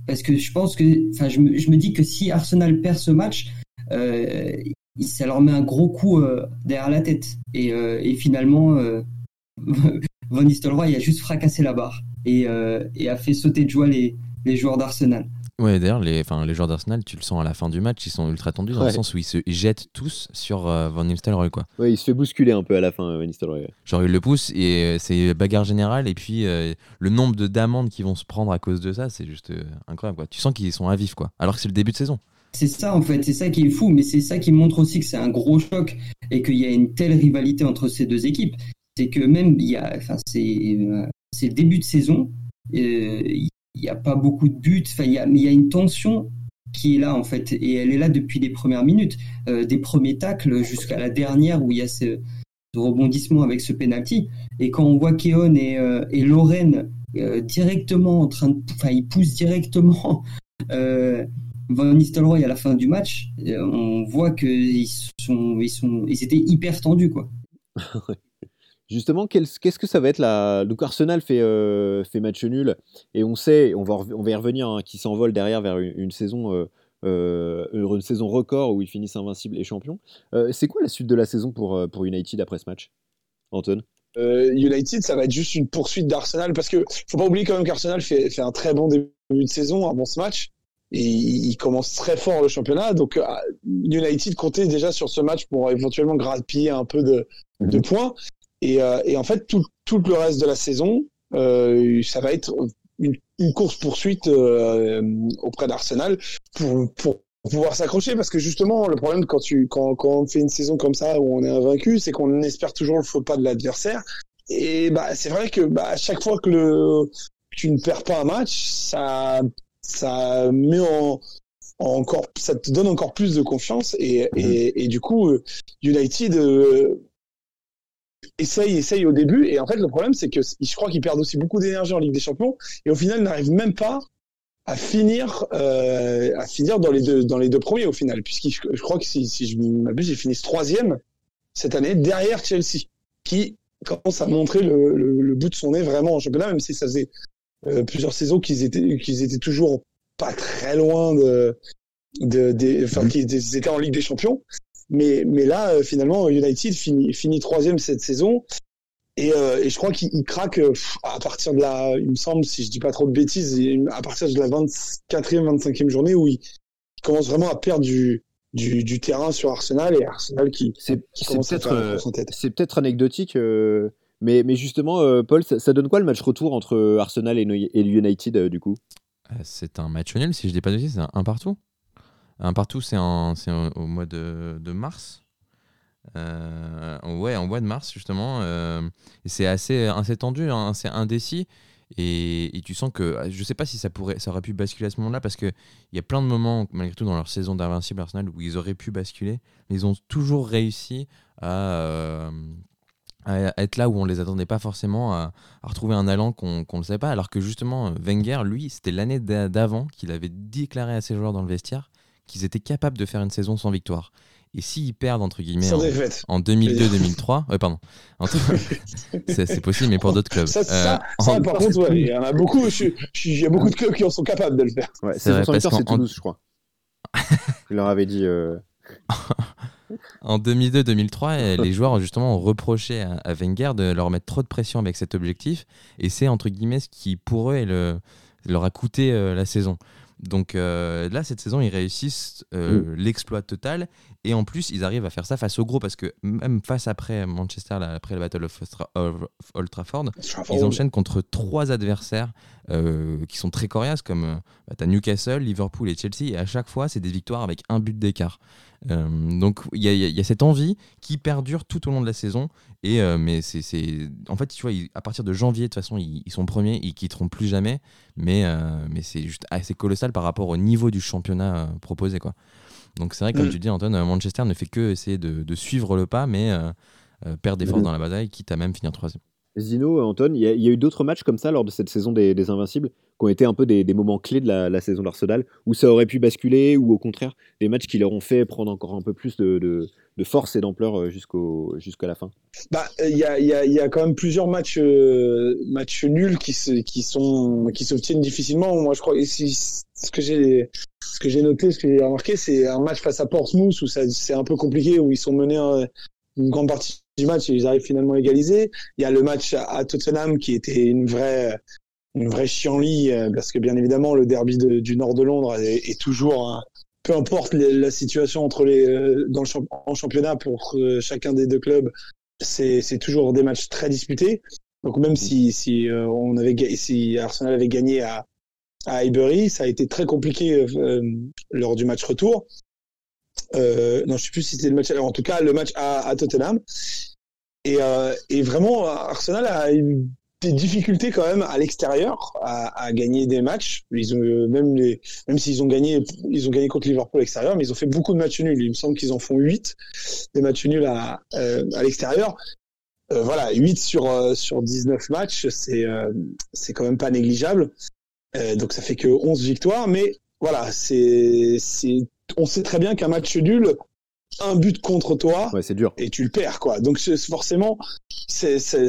parce que je pense que, enfin, je me, je me dis que si Arsenal perd ce match, euh, ça leur met un gros coup derrière la tête. Et, et finalement, Van Nistelrooy a juste fracassé la barre et, euh, a fait sauter de joie les, joueurs d'Arsenal. Ouais, d'ailleurs, les, enfin, les joueurs d'Arsenal, tu le sens à la fin du match, ils sont ultra tendus dans le sens où ils se jettent tous sur euh, Van Nistelrooy, quoi. Ouais, il se fait bousculer un peu à la fin, Van Nistelrooy. Genre, il le pousse et euh, c'est bagarre générale. Et puis, euh, le nombre de d'amendes qui vont se prendre à cause de ça, c'est juste incroyable, quoi. Tu sens qu'ils sont à vif, quoi. Alors que c'est le début de saison. C'est ça, en fait, c'est ça qui est fou, mais c'est ça qui montre aussi que c'est un gros choc et qu'il y a une telle rivalité entre ces deux équipes. C'est que même, il y a, enfin, c'est, le début de saison, il n'y a pas beaucoup de buts. Enfin, il y a, il y a une tension qui est là en fait, et elle est là depuis les premières minutes, euh, des premiers tacles jusqu'à la dernière où il y a ce, rebondissement avec ce penalty. Et quand on voit Keon et, euh, et Lorraine euh, directement en train de, enfin, ils poussent directement Van Nistelrooy à la fin du match, on voit qu'ils sont, ils sont, ils étaient hyper tendus quoi. (laughs) Justement, qu'est-ce que ça va être là Donc Arsenal fait, euh, fait match nul et on sait, on va, on va y revenir, hein, qui s'envole derrière vers une, saison, euh, euh, une saison record où ils finissent invincibles et champions. c'est quoi la suite de la saison pour, pour United après ce match, Anton United, ça va être juste une poursuite d'Arsenal parce que faut pas oublier quand même qu'Arsenal fait, fait un très bon début de saison avant ce match et il commence très fort le championnat. Donc United comptait déjà sur ce match pour éventuellement grappiller un peu de, de mhm. points. Et, euh, et en fait, tout, tout, le reste de la saison, euh, ça va être une, une course poursuite euh, auprès d'Arsenal pour, pour pouvoir s'accrocher. Parce que justement le problème quand tu quand, quand on fait une saison comme ça où on est invaincu c'est qu'on espère toujours le faux pas de l'adversaire. Et bah c'est vrai que bah, à chaque fois que le tu ne perds pas un match ça ça met en, encore ça te donne encore plus de confiance. Et, et, et du coup United essaye, essaye au début. Et en fait, le problème, c'est que je crois qu'ils perdent aussi beaucoup d'énergie en Ligue des Champions. Et au final, n'arrivent même pas à finir, euh, à finir dans les deux, dans les deux premiers au final. Puisque je, crois que si, si je m'abuse, j'ai fini troisième cette année derrière Chelsea, qui commence à montrer le, le, bout de son nez vraiment en championnat, même si ça faisait euh, plusieurs saisons qu'ils étaient, qu'ils étaient toujours pas très loin de, de, de enfin, mm-hmm. qu'ils étaient en Ligue des Champions. Mais, mais là, euh, finalement, United finit, finit troisième cette saison. Et, euh, et je crois qu'il craque euh, à partir de la, il me semble, si je dis pas trop de bêtises, à partir de la 24e, 25e journée où il, commence vraiment à perdre du, du, du, terrain sur Arsenal et Arsenal qui, c'est peut-être c'est peut-être anecdotique mais, mais justement Paul ça, donne quoi le match retour entre Arsenal et, et United du coup? C'est un match nul si je dis pas de bêtises c'est un partout un partout, c'est au mois de, mars. Euh, ouais, en mois de mars, justement. Euh, c'est assez, assez tendu, hein, c'est indécis. Et, tu sens que je sais pas si ça pourrait ça aurait pu basculer à ce moment-là parce qu'il y a plein de moments malgré tout dans leur saison d'invincible Arsenal où ils auraient pu basculer mais ils ont toujours réussi à, euh, être là où on les attendait pas forcément à, retrouver un allant qu'on ne le savait pas alors que justement Wenger lui c'était l'année d'avant qu'il avait déclaré à ses joueurs dans le vestiaire qu'ils étaient capables de faire une saison sans victoire. Et s'ils perdent, entre guillemets, en, 2002-2003, (laughs) ouais, pardon, (laughs) c'est possible, mais pour d'autres clubs. Ça, euh, par contre, il y en a beaucoup, il y a beaucoup de clubs qui en sont capables de le faire. Ouais, c'est vrai, parce c'est Toulouse, je crois. (laughs) il leur avait dit. Euh, en 2002-2003, les joueurs justement ont reproché à, Wenger de leur mettre trop de pression avec cet objectif, et c'est entre guillemets ce qui pour eux le, leur a coûté euh, la saison. Donc euh, là, cette saison, ils réussissent euh, mm. l'exploit total. Et en plus, ils arrivent à faire ça face au gros parce que même face après Manchester, après le Battle of, Old Trafford, ils enchaînent contre trois adversaires euh, qui sont très coriaces comme bah, as Newcastle, Liverpool et Chelsea. Et à chaque fois, c'est des victoires avec un but d'écart. donc il y, a cette envie qui perdure tout au long de la saison. Et mais c'est, en fait, tu vois, à partir de janvier, de toute façon, ils, ils, sont premiers, ils quitteront plus jamais. Mais mais c'est juste assez colossal par rapport au niveau du championnat proposé, quoi. Donc c'est vrai, comme mm. tu dis, Anton, euh, Manchester ne fait que essayer de, suivre le pas, mais euh, euh, perd des forces mm. dans la bataille, quitte à même finir troisième. Zino, Anton, il y, a eu d'autres matchs comme ça lors de cette saison des, Invincibles qui ont été un peu des, moments clés de la, saison d'Arsenal, où ça aurait pu basculer, ou au contraire, des matchs qui leur ont fait prendre encore un peu plus de, force et d'ampleur jusqu'au, jusqu'à la fin bah, Il y, a, quand même plusieurs matchs, matchs nuls qui, se, qui, sont, qui s'obtiennent difficilement. Moi, je crois que ce que j'ai que j'ai noté, ce que j'ai remarqué, c'est un match face à Portsmouth où c'est un peu compliqué, où ils sont menés une grande partie du match et ils arrivent finalement à égaliser. Il y a le match à, Tottenham qui était une vraie, une vraie chienlit parce que bien évidemment le derby du nord de Londres est, toujours peu importe la situation entre les dans le en championnat pour chacun des deux clubs c'est toujours des matchs très disputés donc même si si on avait si Arsenal avait gagné à à Highbury. Ça a été très compliqué euh, lors du match retour. Euh, non, je sais plus si c'était le match. En tout cas, le match à, à Tottenham. Et, euh, et, vraiment, Arsenal a eu des difficultés quand même à l'extérieur à, à, gagner des matchs. Ils ont même les, même s'ils ont gagné, ils ont gagné contre Liverpool à l'extérieur, mais ils ont fait beaucoup de matchs nuls. Il me semble qu'ils en font 8 des matchs nuls à, euh, à l'extérieur. Euh, voilà, 8 sur euh, sur 19 matchs, c'est c'est quand même pas négligeable. Euh, donc ça fait que 11 victoires, mais voilà, c'est, c'est, on sait très bien qu'un match nul, un but contre toi, ouais, c'est dur. et tu le perds, quoi. Donc forcément, c'est, c'est,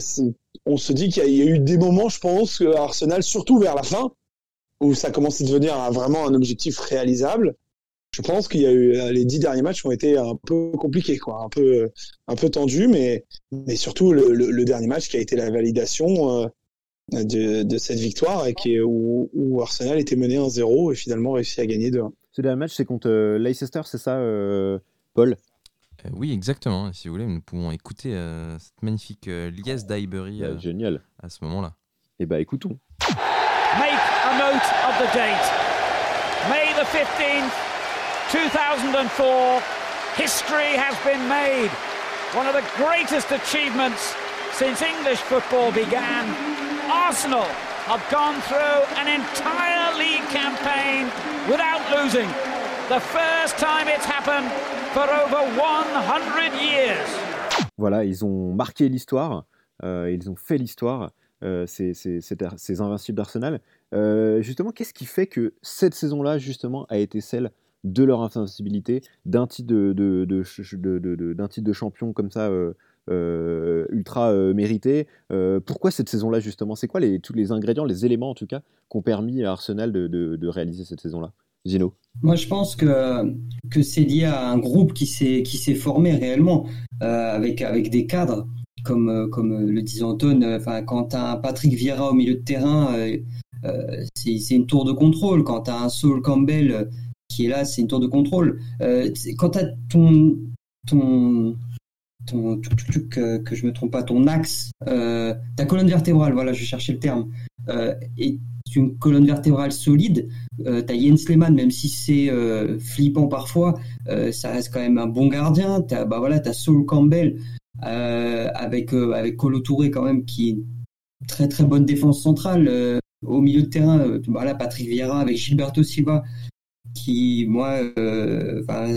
on se dit qu'il y a, eu des moments, je pense, à Arsenal, surtout vers la fin, où ça commence à devenir vraiment un objectif réalisable. Je pense qu'il y a eu les dix derniers matchs ont été un peu compliqués, quoi, un peu, un peu tendus, mais, mais surtout le, le, dernier match qui a été la validation. Euh, de, cette victoire et qui où, où, Arsenal était mené 1-0 et finalement réussi à gagner 2-1. Ce dernier match, c'est contre euh, Leicester, c'est ça, euh, Paul? Euh, Oui, exactement. Si vous voulez, nous pouvons écouter cette magnifique liesse d'Highbury génial. à ce moment-là. Eh bien, écoutons. Make a note of the date. May the 15th, 2004. History has been made. One of the greatest achievements since English football began. Arsenal have gone through an entire league campaign without losing. The first time it's happened for over 100 years. Voilà, ils ont marqué l'histoire, euh, ils ont fait l'histoire, euh, ces, ces, ces, invincibles d'Arsenal. Euh, justement, qu'est-ce qui fait que cette saison-là, justement, a été celle de leur invincibilité, d'un titre de, de, de, de, titre de champion comme ça euh, euh, ultra euh, mérité. Euh, pourquoi cette saison-là, justement? C'est quoi les, tous les ingrédients, les éléments en tout cas, qui ont permis à Arsenal de, de, réaliser cette saison-là? Gino Moi, je pense que, que c'est lié à un groupe qui s'est, formé réellement, avec, avec des cadres, comme, comme le disait Anton. Enfin, quand tu as un Patrick Vieira au milieu de terrain, c'est, une tour de contrôle. Quand tu as un Saul Campbell qui est là, c'est une tour de contrôle. quand tu as ton, ton, que, que je me trompe pas, ton axe, euh, ta colonne vertébrale, voilà, je cherchais le terme, euh, est une colonne vertébrale solide. Euh, t'as Jens Lehmann, même si c'est euh, flippant parfois, euh, ça reste quand même un bon gardien. T'as bah voilà, t'as Saul Campbell avec avec Colo Touré quand même qui est très très bonne défense centrale au milieu de terrain. voilà, Patrick Vieira avec Gilberto Silva qui moi,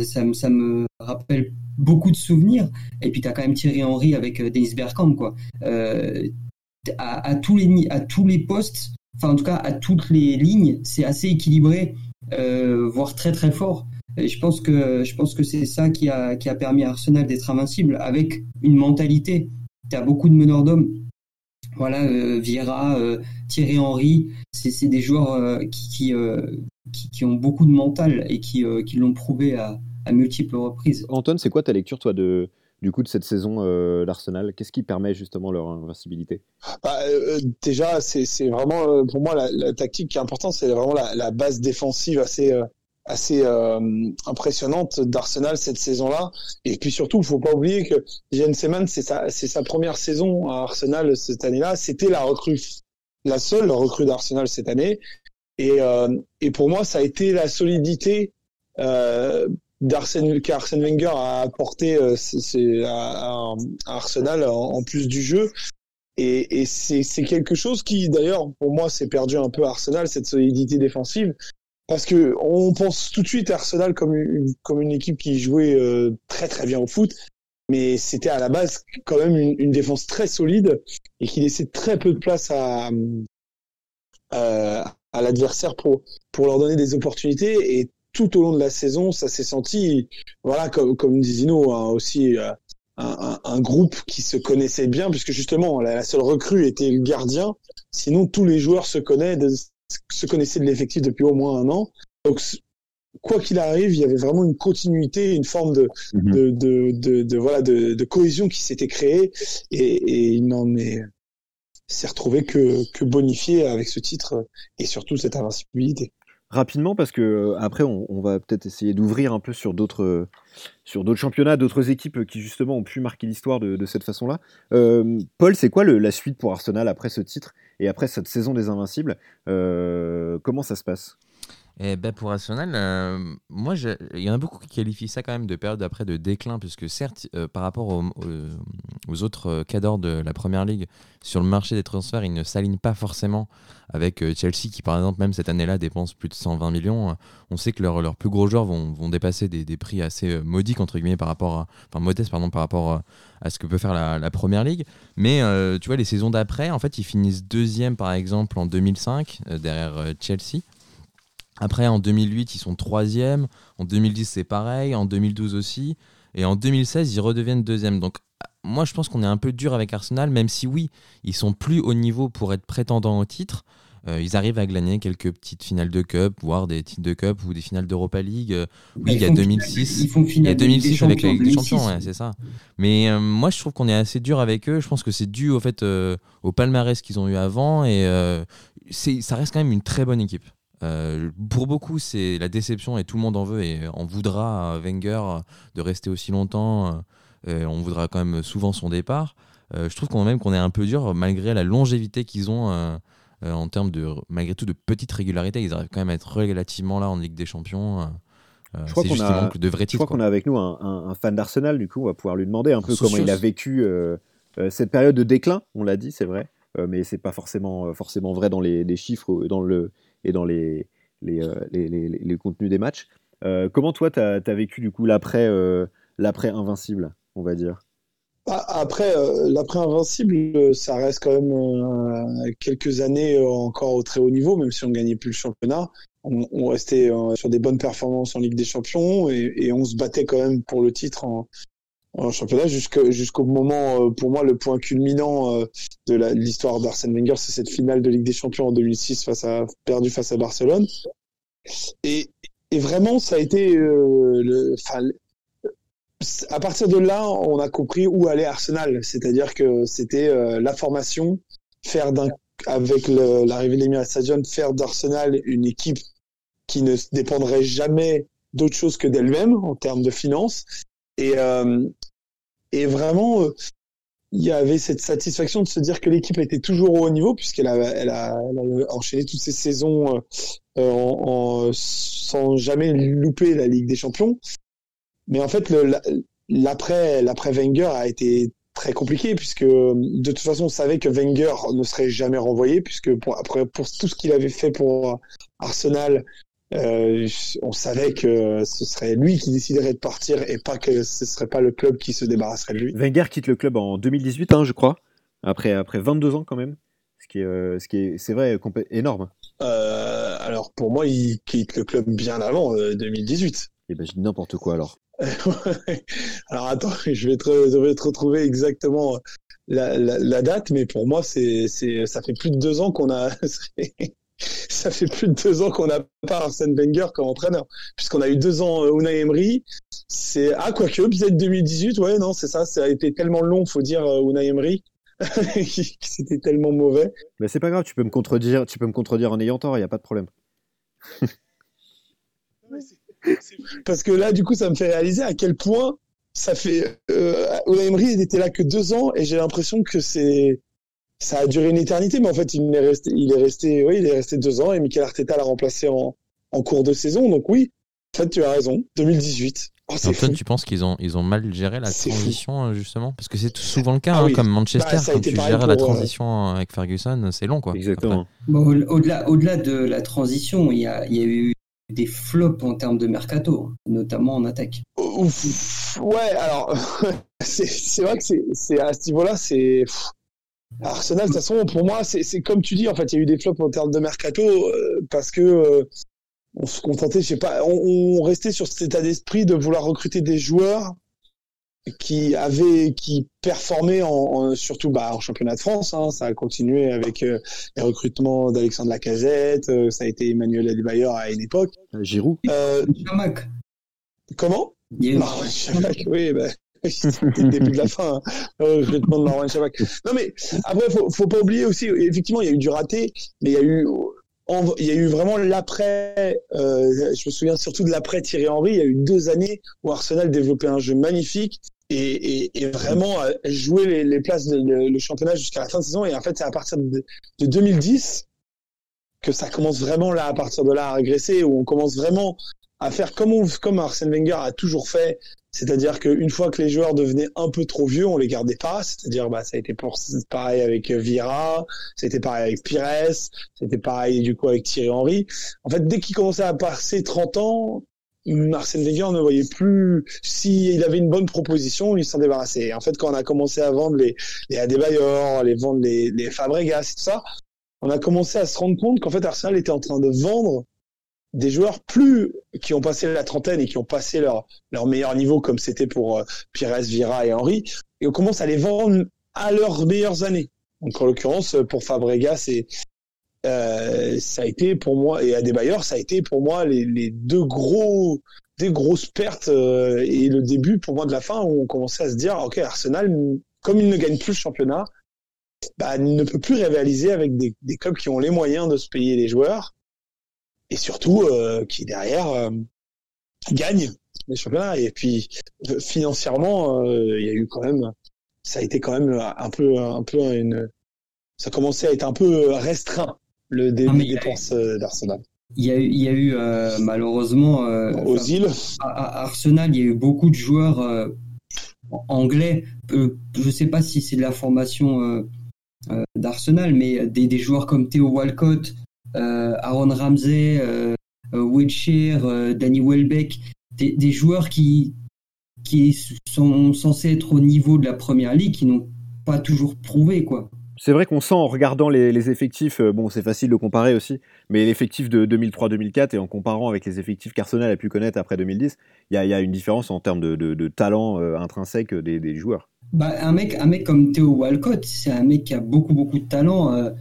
ça, ça me rappelle beaucoup de souvenirs. Et puis tu as quand même Thierry Henry avec euh, Dennis Bergkamp, quoi. Euh, à, tous les, à tous les postes, enfin en tout cas à toutes les lignes, c'est assez équilibré, euh, voire très très fort. Et je pense que que c'est ça qui a qui a permis à Arsenal d'être invincible avec une mentalité. Tu as beaucoup de meneurs d'hommes. Voilà, Vieira, Thierry Henry, c'est des joueurs qui, qui, ont beaucoup de mental et qui, qui l'ont prouvé à, à multiples reprises. Antoine, c'est quoi ta lecture, toi, de, du coup de cette saison euh, d'Arsenal? Qu'est-ce qui permet justement leur invincibilité? Bah, euh, Déjà, c'est vraiment euh, pour moi la, tactique qui est importante, c'est vraiment la, base défensive assez assez impressionnante d'Arsenal cette saison-là. Et puis surtout, il faut pas oublier que Jens Seman, c'est sa c'est sa première saison à Arsenal cette année-là. C'était la recrue, la seule recrue d'Arsenal cette année. Et et pour moi, ça a été la solidité euh, d'Arsène qu'Arsène Wenger a apporté euh, c'est à, Arsenal en, plus du jeu. Et, et c'est quelque chose qui d'ailleurs pour moi s'est perdu un peu à Arsenal cette solidité défensive. Parce que on pense tout de suite à Arsenal comme une, comme une équipe qui jouait euh, très très bien au foot. Mais c'était à la base quand même une, une, défense très solide et qui laissait très peu de place à euh, à l'adversaire pour pour leur donner des opportunités et tout au long de la saison, ça s'est senti, voilà, comme, comme dit Zino, hein, aussi euh, un, un, groupe qui se connaissait bien, puisque justement, la, seule recrue était le gardien. Sinon, tous les joueurs se, connaissent, se connaissaient de l'effectif depuis au moins un an. Donc, quoi qu'il arrive, il y avait vraiment une continuité, une forme de, mhm. de, de, de, de, voilà, de, de, cohésion qui s'était créée. Et, et il n'en est s'est retrouvé que, que bonifié avec ce titre et surtout cette invincibilité. Rapidement parce que euh, après on, va peut-être essayer d'ouvrir un peu sur d'autres sur d'autres championnats, d'autres équipes qui justement ont pu marquer l'histoire de, cette façon-là. Euh, Paul, c'est quoi la suite pour Arsenal après ce titre et après cette saison des Invincibles? Euh, Comment ça se passe? Et ben pour Arsenal, euh, moi, il y en a beaucoup qui qualifient ça quand même de période après de déclin, puisque certes, euh, par rapport aux, autres euh, cadors de la Première Ligue, sur le marché des transferts, ils ne s'alignent pas forcément avec Chelsea, qui par exemple, même cette année-là, dépense plus de 120 millions. On sait que leurs plus gros joueurs vont, vont dépasser des, des, prix assez modiques, entre guillemets, par rapport à, enfin modestes, pardon, par rapport à ce que peut faire la, la Première Ligue. Mais tu vois, les saisons d'après, en fait, ils finissent deuxième, par exemple, en 2005, derrière Chelsea. Après, en 2008, ils sont troisième. En 2010, c'est pareil. En 2012 aussi. Et en 2016, ils redeviennent deuxième. Donc, moi, je pense qu'on est un peu dur avec Arsenal, même si oui, ils sont plus haut niveau pour être prétendants au titre. Euh, ils arrivent à gagner quelques petites finales de Cup, voire des titres de Cup ou des finales d'Europa League. Euh, oui, il y a 2006. il y a 2006 avec la Ligue des Champions, c'est ça. Mais euh, moi, je trouve qu'on est assez dur avec eux. Je pense que c'est dû au fait au palmarès qu'ils ont eu avant et ça reste quand même une très bonne équipe. Euh, pour beaucoup, c'est la déception et tout le monde en veut et on voudra à Wenger de rester aussi longtemps. Euh, on voudra quand même souvent son départ. Euh, je trouve qu'on même qu'on est un peu dur malgré la longévité qu'ils ont en termes de malgré tout de petite régularité. Ils arrivent quand même à être relativement là en Ligue des Champions. je crois qu'on a, de vrais je crois qu'on a avec nous un, fan d'Arsenal. Du coup, on va pouvoir lui demander un peu comment il a vécu cette période de déclin. On l'a dit, c'est vrai, mais c'est pas forcément forcément vrai dans les, les chiffres, dans le et dans les, les, euh, les, les, contenus des matchs. Euh, comment toi, tu as, vécu du coup euh, l'après invincible, on va dire? Bah, après, l'après invincible, ça reste quand même quelques années encore au très haut niveau, même si on gagnait plus le championnat. On, restait sur des bonnes performances en Ligue des Champions et, on se battait quand même pour le titre en championnat jusqu'au moment, euh, pour moi, le point culminant euh, de l'histoire d'Arsène Wenger, c'est cette finale de Ligue des Champions en 2006 face à perdu face à Barcelone. Et, vraiment, ça a été euh, le, à partir de là, on a compris où allait Arsenal, c'est-à-dire que c'était la formation, faire d'un avec l'arrivée de l'Emirates Stadium, faire d'Arsenal une équipe qui ne dépendrait jamais d'autre chose que d'elle-même en termes de finances et, euh, et vraiment, euh, il y avait cette satisfaction de se dire que l'équipe était toujours au haut niveau, puisqu'elle a, elle a, enchaîné toutes ces saisons euh, en, sans jamais louper la Ligue des Champions. Mais en fait, l'après l'après Wenger a été très compliqué puisque de toute façon on savait que Wenger ne serait jamais renvoyé puisque après pour tout ce qu'il avait fait pour Arsenal euh, on savait que ce serait lui qui déciderait de partir et pas que ce serait pas le club qui se débarrasserait de lui. Wenger quitte le club en 2018, hein, je crois, après, après 22 ans quand même, ce qui est, euh, ce qui est, c'est vrai, énorme. Euh, alors pour moi, il quitte le club bien avant 2018. Et ben je dis n'importe quoi alors. (laughs) alors attends, (laughs) je vais, te, je vais te retrouver exactement la, la, date, mais pour moi, c'est, c'est, ça fait plus de deux ans qu'on a. (laughs) (laughs) ça fait plus de deux ans qu'on n'a pas Arsène Wenger comme entraîneur, puisqu'on a eu deux ans euh, Unai Emery. C'est ah quoique peut-être 2018, ouais non c'est ça, ça a été tellement long, faut dire euh, Unai Emery. (laughs) C'était tellement mauvais. Mais c'est pas grave, tu peux me contredire, tu peux me contredire en ayant tort, il y a pas de problème. (laughs) Parce que là, du coup, ça me fait réaliser à quel point ça fait. Euh, Unai Emery, il était là que deux ans, et j'ai l'impression que c'est ça a duré une éternité, mais en fait, il est resté, il est resté, oui, il est resté deux ans et Mikel Arteta l'a remplacé en, en cours de saison. Donc oui, en fait, tu as raison. 2018. Oh, Antoine, tu penses qu'ils ont, ils ont mal géré la transition, euh, justement? Parce que c'est souvent le cas, ah hein, comme Manchester, bah, quand tu gères la euh, transition avec Ferguson, c'est long, quoi. Exactement. au-delà, au-delà de la transition, il y a, il y a eu des flops en termes de mercato, notamment en attaque. Ouf, ouais, alors, (laughs) c'est, c'est vrai que c'est, c'est à ce niveau-là, c'est Arsenal, de toute façon, pour moi, c'est comme tu dis, en fait, il y a eu des flops en termes de mercato euh, parce que euh, on se contentait, je sais pas, on, restait sur cet état d'esprit de vouloir recruter des joueurs qui avaient, qui performaient en, surtout bah, en championnat de France. Hein, ça a continué avec euh, les recrutements d'Alexandre Lacazette, ça a été Emmanuel Adebayor à une époque. Giroud. Comment? Non, oui, bah, C'était le début de la fin, hein, le recrutement de Marwan Chabak. Non mais après, faut, faut pas oublier aussi, effectivement, il y a eu du raté, mais il y a eu il y a eu vraiment l'après. Euh, je me souviens surtout de l'après Thierry Henry. Il y a eu deux années où Arsenal développait un jeu magnifique et, vraiment euh, jouait les, places de, le championnat jusqu'à la fin de saison. Et en fait, c'est à partir de, de, 2010 que ça commence vraiment là, à partir de là, à régresser, où on commence vraiment à faire comme, on, comme Arsène Wenger a toujours fait, c'est-à-dire qu'une fois que les joueurs devenaient un peu trop vieux, on les gardait pas. C'est-à-dire, bah, ça a été pour, pareil avec Vira, c'était pareil avec Pires, c'était pareil du coup avec Thierry Henry. En fait, dès qu'il commençait à passer 30 ans, Arsène Wenger ne voyait plus s'il avait une bonne proposition, il s'en débarrassait. En fait, quand on a commencé à vendre les, les Adebayor, les vendre les, les Fabregas et tout ça, on a commencé à se rendre compte qu'en fait, Arsenal était en train de vendre des joueurs plus qui ont passé la trentaine et qui ont passé leur leur meilleur niveau comme c'était pour euh, Pires, Vira et Henry et on commence à les vendre à leurs meilleures années. Donc en l'occurrence pour Fabregas et euh, ça a été pour moi et Adebayor ça a été pour moi les, les deux gros des grosses pertes euh, et le début pour moi de la fin où on commençait à se dire ok Arsenal comme il ne gagne plus le championnat bah, il ne peut plus rivaliser avec des, des clubs qui ont les moyens de se payer les joueurs et surtout euh, qui derrière euh, gagne les championnats. Et puis financièrement, euh, il y a eu quand même, ça a été quand même un peu, un peu une, ça commençait à être un peu restreint le début des dépenses d'Arsenal. Il y a eu, il y a eu malheureusement aux îles. À, Arsenal, il y a eu beaucoup de joueurs anglais. je ne sais pas si c'est de la formation d'Arsenal, mais des, des, joueurs comme Theo Walcott, euh, Aaron Ramsey, euh, euh, Wilshere, Danny Welbeck, des, joueurs qui, qui sont censés être au niveau de la première ligue, qui n'ont pas toujours prouvé, quoi. C'est vrai qu'on sent en regardant les, effectifs, bon c'est facile de comparer aussi, mais l'effectif de 2003-2004 et en comparant avec les effectifs qu'Arsenal a pu connaître après 2010, il y, y a, une différence en termes de, de, talent intrinsèque des, des joueurs. Bah, un, mec, un mec comme Theo Walcott, c'est un mec qui a beaucoup beaucoup de talent.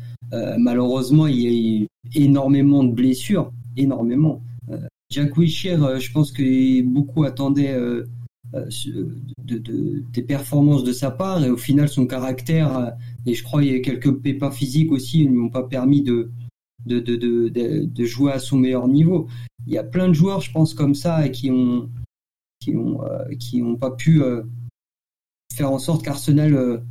Malheureusement, il, il, énormément de blessures, énormément. Euh, Jack Wilshere, euh, je pense que beaucoup attendaient euh, de, des performances de sa part et au final son caractère et je crois il y a quelques pépins physiques aussi ne lui ont pas permis de de, de, jouer à son meilleur niveau. Il y a plein de joueurs, je pense, comme ça, qui ont qui pas pu faire en sorte qu'Arsenal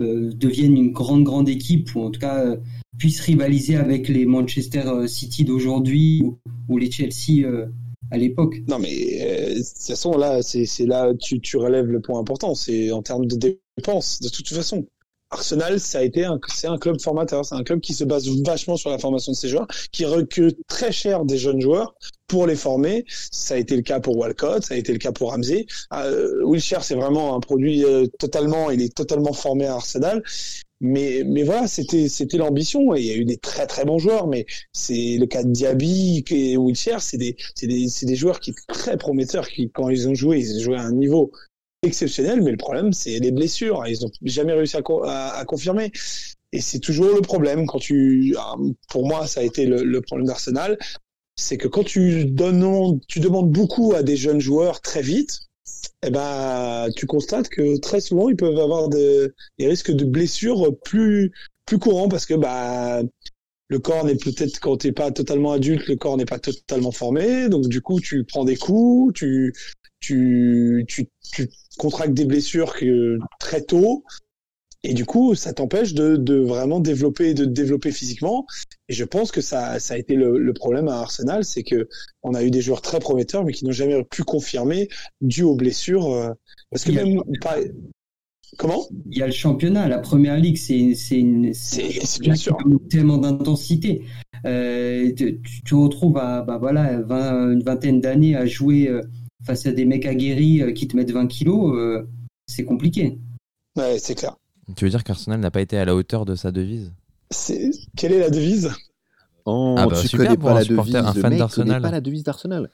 devienne une grande grande équipe ou en tout cas puisse rivaliser avec les Manchester euh, City d'aujourd'hui ou, les Chelsea euh, à l'époque. Non, mais euh, de toute façon, là, c'est là tu, tu relèves le point important. C'est en termes de dépenses, de toute façon. Arsenal, ça a été c'est un club formateur, c'est un club qui se base vachement sur la formation de ses joueurs, qui recrute très cher des jeunes joueurs pour les former. Ça a été le cas pour Walcott, ça a été le cas pour Ramsey. Euh, Wilshere, c'est vraiment un produit totalement, il est totalement formé à Arsenal. Mais, mais voilà, c'était, c'était l'ambition. Et il y a eu des très très bons joueurs, mais c'est le cas de Diaby et Wilshere, c'est des, c'est des, c'est des joueurs qui sont très prometteurs, qui quand ils ont joué, ils ont joué à un niveau exceptionnel. Mais le problème, c'est les blessures. Ils n'ont jamais réussi à, à, confirmer. Et c'est toujours le problème quand tu, ah, pour moi, ça a été le, le problème d'Arsenal, c'est que quand tu donnes, tu demandes beaucoup à des jeunes joueurs très vite, eh ben, tu constates que très souvent, ils peuvent avoir des, risques de blessures plus, plus courants parce que bah, le corps n'est peut-être, quand tu n'es pas totalement adulte, le corps n'est pas totalement formé. Donc, du coup, tu prends des coups, tu, tu, tu, tu contractes des blessures que, très tôt. Et du coup, ça t'empêche de, de, vraiment développer, de développer physiquement. Et je pense que ça, ça a été le, le problème à Arsenal, c'est que on a eu des joueurs très prometteurs, mais qui n'ont jamais pu confirmer dû aux blessures. Euh, parce que même pas. Comment? Il y a le championnat, la première ligue, c'est c'est une c'est bien sûr tellement d'intensité. Euh, tu, tu, retrouves à bah voilà une vingtaine d'années à jouer euh, face à des mecs aguerris euh, qui te mettent 20 kilos, c'est compliqué. Ouais, c'est clair. Tu veux dire qu'Arsenal n'a pas été à la hauteur de sa devise? C'est... Quelle est la devise? Oh, ah bah, tu super connais pas la devise, un fan d'Arsenal. pas la devise d'Arsenal.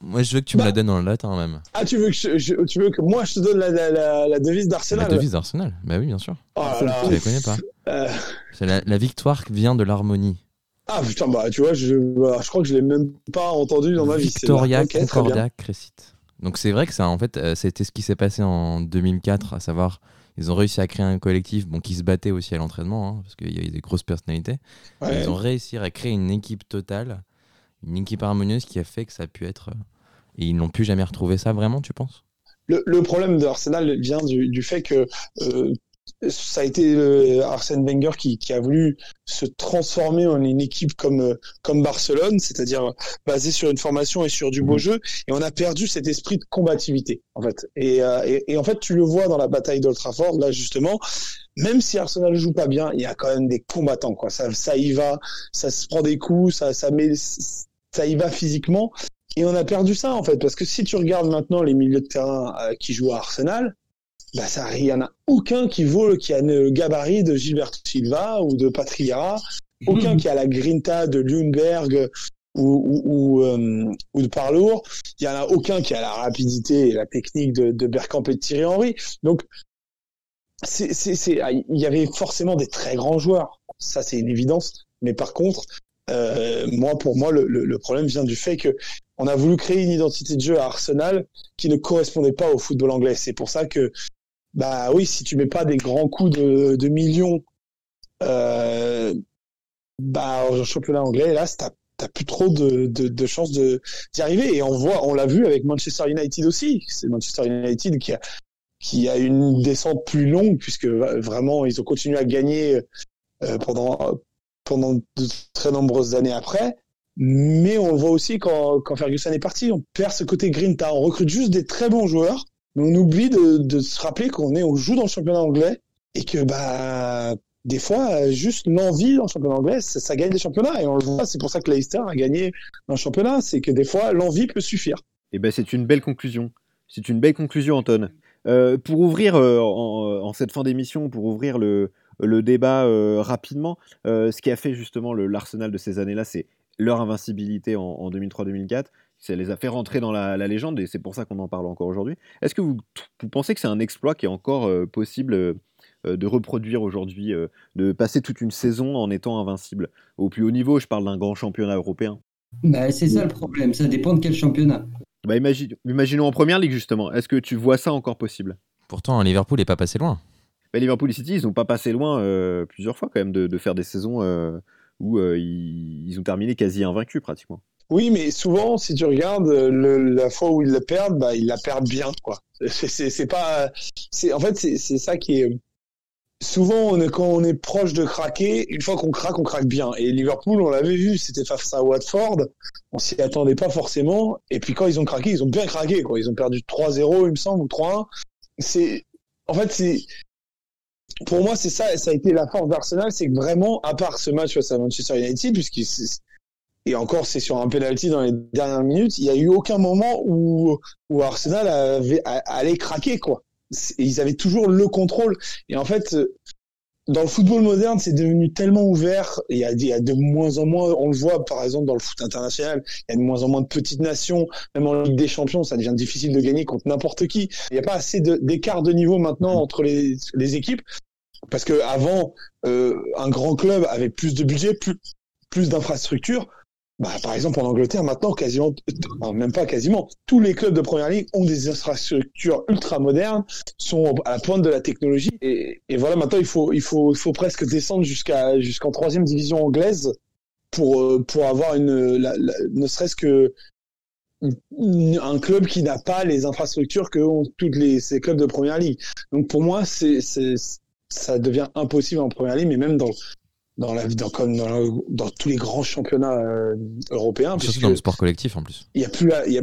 Moi, je veux que tu me la bah. donnes en latin même. Ah, tu veux que, je, tu veux que moi je te donne la, la, la, devise d'Arsenal? La devise d'Arsenal Bah oui, bien sûr. Oh là je la connais pas. Euh... C'est la, la, victoire vient de l'harmonie. Ah putain, bah tu vois, je, bah, je crois que je l'ai même pas entendu dans ma vie. Victoria Concordia Crescit. Donc c'est vrai que ça, en fait, euh, c'était ce qui s'est passé en 2004, à savoir, ils ont réussi à créer un collectif, bon, qui se battait aussi à l'entraînement, hein, parce qu'il y a eu des grosses personnalités. Ouais. Ils ont réussi à créer une équipe totale, une équipe harmonieuse qui a fait que ça a pu être. euh, Et ils n'ont plus jamais retrouvé ça vraiment, tu penses? Le, le problème de Arsenal vient du, du fait que euh, ça a été euh, Arsène Wenger qui, qui a voulu se transformer en une équipe comme euh, comme Barcelone, c'est-à-dire basée sur une formation et sur du beau Mhm. jeu, et on a perdu cet esprit de combativité en fait. Et, euh, et, et en fait, tu le vois dans la bataille d'Old Trafford là justement. Même si Arsenal joue pas bien, il y a quand même des combattants quoi. Ça, ça y va, ça se prend des coups, ça, ça met, ça y va physiquement. Et on a perdu ça en fait, parce que si tu regardes maintenant les milieux de terrain euh, qui jouent à Arsenal, bah ça, il y en a aucun qui vaut, qui a le gabarit de Gilberto Silva ou de Patriara, aucun qui a la grinta de Lundberg ou ou, ou, euh, ou de Parlour. Il y en a aucun qui a la rapidité et la technique de, de Bergkamp et de Thierry Henry. Donc c'est, c'est, c'est, ah, il y avait forcément des très grands joueurs. Ça, c'est une évidence. Mais par contre, euh, moi, pour moi, le, le, le problème vient du fait que on a voulu créer une identité de jeu à Arsenal qui ne correspondait pas au football anglais. C'est pour ça que, bah oui, si tu mets pas des grands coups de, de millions, euh, bah au championnat anglais, là, t'as t'as plus trop de, de, de chances de d'y arriver. Et on voit, on l'a vu avec Manchester United aussi. C'est Manchester United qui a qui a une descente plus longue puisque vraiment ils ont continué à gagner euh, pendant pendant de très nombreuses années après. Mais on voit aussi quand, quand Ferguson est parti, on perd ce côté grinta. On recrute juste des très bons joueurs, mais on oublie de, se rappeler qu'on est, on joue dans le championnat anglais et que bah des fois juste l'envie dans le championnat anglais, ça, gagne des championnats et on le voit. C'est pour ça que Leicester a gagné le championnat, c'est que des fois l'envie peut suffire. Et ben c'est une belle conclusion. C'est une belle conclusion, Anton. Euh, pour ouvrir euh, en, en, cette fin d'émission, pour ouvrir le, le débat euh, rapidement, euh, ce qui a fait justement l'Arsenal de ces années-là, c'est leur invincibilité en 2003-2004. Ça les a fait rentrer dans la, la légende et c'est pour ça qu'on en parle encore aujourd'hui. Est-ce que vous, vous, pensez que c'est un exploit qui est encore euh, possible euh, de reproduire aujourd'hui, euh, de passer toute une saison en étant invincible? Au plus haut niveau, je parle d'un grand championnat européen. Bah, c'est ça le problème, ça dépend de quel championnat. Bah, imagine, imaginons en première ligue justement. Est-ce que tu vois ça encore possible? Pourtant, Liverpool n'est pas passé loin. Bah, Liverpool et City, ils n'ont pas passé loin euh, plusieurs fois quand même de, de faire des saisons euh, où euh, ils, ils, ont terminé quasi invaincus pratiquement. Oui, mais souvent, si tu regardes le, la fois où ils le perdent, bah, ils la perdent bien, quoi. (laughs) C'est pas, c'est en fait c'est ça qui est. Souvent, on est, quand on est proche de craquer, une fois qu'on craque, on craque bien. Et Liverpool, on l'avait vu, c'était face à Watford. On s'y attendait pas forcément. Et puis quand ils ont craqué, ils ont bien craqué, quoi. Ils ont perdu 3-0, il me semble, ou 3-1. C'est, en fait, c'est, pour moi, c'est ça, ça a été la force d'Arsenal, c'est que vraiment, à part ce match face à Manchester United, puisqu'il et encore c'est sur un penalty dans les dernières minutes, il y a eu aucun moment où où Arsenal avait allait craquer quoi. Ils avaient toujours le contrôle et en fait dans le football moderne, c'est devenu tellement ouvert. Il y, a, de moins en moins, on le voit par exemple dans le foot international, il y a de moins en moins de petites nations. Même en Ligue des Champions, ça devient difficile de gagner contre n'importe qui. Il n'y a pas assez d'écart de, niveau maintenant entre les, équipes. Parce que avant, euh, un grand club avait plus de budget, plus d'infrastructures. Bah, par exemple, en Angleterre, maintenant, quasiment, même pas quasiment, tous les clubs de première ligue ont des infrastructures ultra modernes, sont à la pointe de la technologie. Et, voilà, maintenant, il faut, il faut, il faut presque descendre jusqu'à, jusqu'en troisième division anglaise pour, pour avoir une, la, la, ne serait-ce que un club qui n'a pas les infrastructures que ont toutes les, ces clubs de première ligue. Donc, pour moi, c'est, ça devient impossible en première ligue, mais même dans, dans la dans comme dans, la, dans tous les grands championnats euh, européens surtout dans le sport collectif en plus. il y a plus la, y a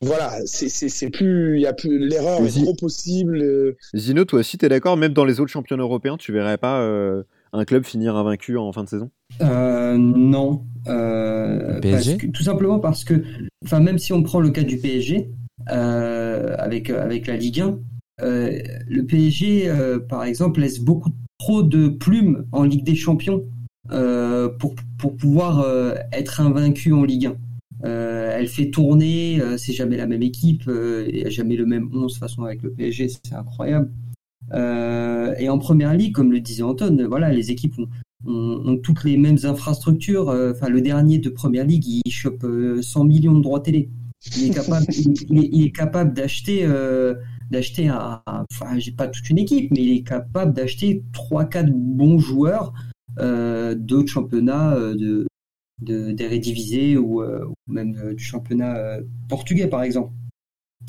voilà c'est c'est c'est plus il y a plus l'erreur est trop possible euh... Zino toi aussi t'es d'accord même dans les autres championnats européens tu verrais pas euh, un club finir invaincu en fin de saison? Euh, non parce que, tout simplement parce que enfin même si on prend le cas du PSG avec avec la Ligue 1 le PSG par exemple laisse beaucoup trop de plumes en Ligue des Champions euh, pour, pour pouvoir euh, être invaincu en Ligue 1. Euh, elle fait tourner, c'est jamais la même équipe, il a jamais le même 11 de façon avec le PSG, c'est incroyable. et en première ligue, comme le disait Anton, voilà, les équipes ont toutes les mêmes infrastructures. Enfin, le dernier de première ligue, il chope 100 millions de droits télé. Il est capable, il, est, capable d'acheter, euh, d'acheter enfin, j'ai pas toute une équipe, mais il est capable d'acheter trois, quatre bons joueurs euh, d'autres championnats euh, de, de d'Eredivisie ou, euh, ou même euh, du championnat portugais, par exemple.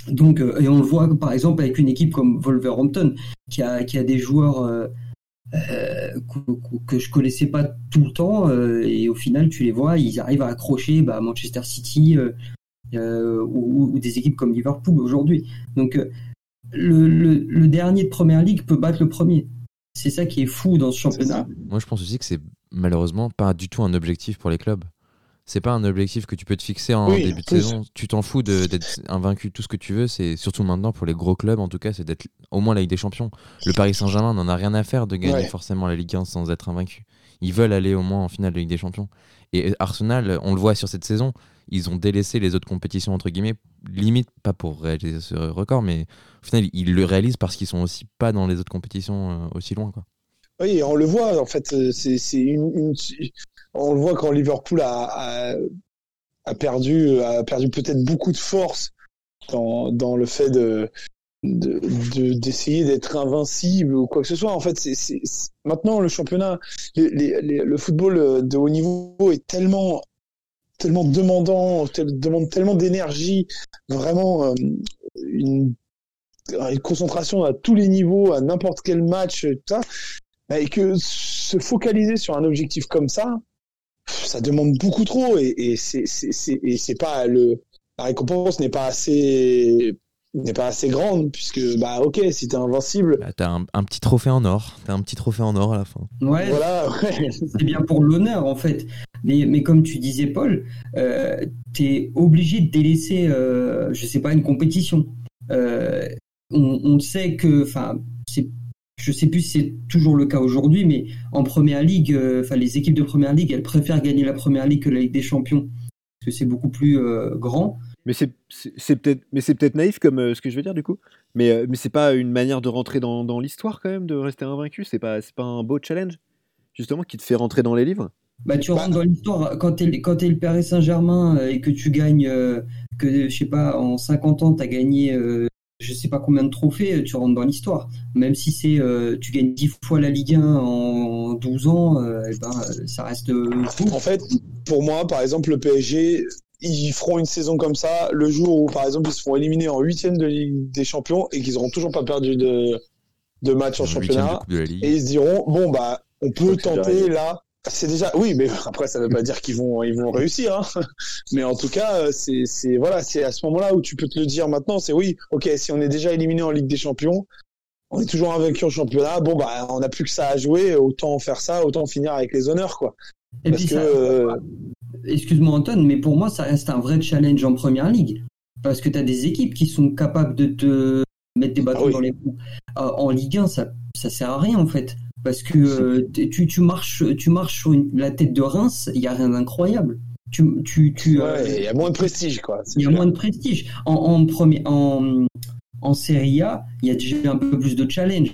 Donc, et on le voit par exemple avec une équipe comme Wolverhampton qui a, qui a des joueurs euh, que, je connaissais pas tout le temps et au final tu les vois, ils arrivent à accrocher bah, Manchester City euh, ou, ou, des équipes comme Liverpool aujourd'hui. Donc le, le, le, dernier de Première Ligue peut battre le premier. C'est ça qui est fou dans ce championnat. Moi je pense aussi que c'est malheureusement pas du tout un objectif pour les clubs c'est pas un objectif que tu peux te fixer en début de saison. Tu t'en fous d'être invaincu, tout ce que tu veux. C'est surtout maintenant pour les gros clubs, en tout cas, c'est d'être au moins la Ligue des Champions. Le Paris Saint-Germain n'en a rien à faire de gagner forcément la Ligue 1 sans être invaincu. Ils veulent aller au moins en finale de Ligue des Champions. Et Arsenal, on le voit sur cette saison, ils ont délaissé les autres compétitions entre guillemets, limite pas pour réaliser ce record, mais au final ils le réalisent parce qu'ils sont aussi pas dans les autres compétitions euh, aussi loin, quoi. Oui, on le voit, en fait, euh, c'est une, on le voit quand Liverpool a, a, perdu, a perdu peut-être beaucoup de force dans, dans le fait de d'essayer de, d'être invincible ou quoi que ce soit. En fait, c'est maintenant le championnat, le football de haut niveau est tellement tellement demandant, demande tellement d'énergie, vraiment euh, une, une, concentration à tous les niveaux, à n'importe quel match, tout ça, et que se focaliser sur un objectif comme ça, ça demande beaucoup trop et, et c'est pas le la récompense n'est pas assez n'est pas assez grande puisque bah ok si t'es invincible. Bah, t'as un, un, petit trophée en or. T'as un petit trophée en or à la fin. Ouais. Voilà c'est bien pour l'honneur en fait mais, comme tu disais Paul euh, t'es obligé de délaisser euh, je sais pas une compétition euh, on, sait que enfin c'est je sais plus si c'est toujours le cas aujourd'hui, mais en première ligue, euh, enfin les équipes de première ligue, elles préfèrent gagner la première ligue que la Ligue des Champions parce que c'est beaucoup plus euh, grand. Mais c'est peut-être naïf comme euh, ce que je veux dire du coup. Mais mais c'est pas une manière de rentrer dans, dans l'histoire quand même de rester invaincu. C'est pas c'est pas un beau challenge justement qui te fait rentrer dans les livres. Bah tu rentres dans l'histoire quand t'es quand es le Paris Saint-Germain et que tu gagnes que je sais pas en 50 ans tu as gagné je sais pas combien de trophées, tu rentres dans l'histoire. Même si c'est euh, tu gagnes 10 fois la Ligue 1 en 12 ans, euh, eh ben, ça reste fou. En fait, pour moi, par exemple, le PSG, ils feront une saison comme ça le jour où, par exemple, ils se font éliminer en huitième de Ligue des Champions et qu'ils n'auront toujours pas perdu de, de match en championnat. et ils se diront, bon, bah, on peut tenter là c'est déjà oui, mais (laughs) après ça veut pas dire qu'ils vont ils vont réussir. Hein. (laughs) Mais en tout cas, c'est c'est voilà, c'est à ce moment-là où tu peux te le dire maintenant. C'est oui, ok, si on est déjà éliminé en Ligue des Champions, on est toujours invaincu en championnat. Bon bah, on n'a plus que ça à jouer. Autant faire ça, autant finir avec les honneurs quoi. Et Parce que euh, excuse-moi Anton, mais pour moi ça reste un vrai challenge en première ligue parce que tu as des équipes qui sont capables de te mettre des bâtons ah dans les roues. Euh, en Ligue 1, ça ça sert à rien en fait parce que euh, tu, tu, marches tu marches sur la tête de Reims, il y a rien d'incroyable. Tu, tu, tu, euh, il y a moins de prestige quoi. Il y a moins de prestige. En, en premier en en Serie A, il y a déjà un peu plus de challenge.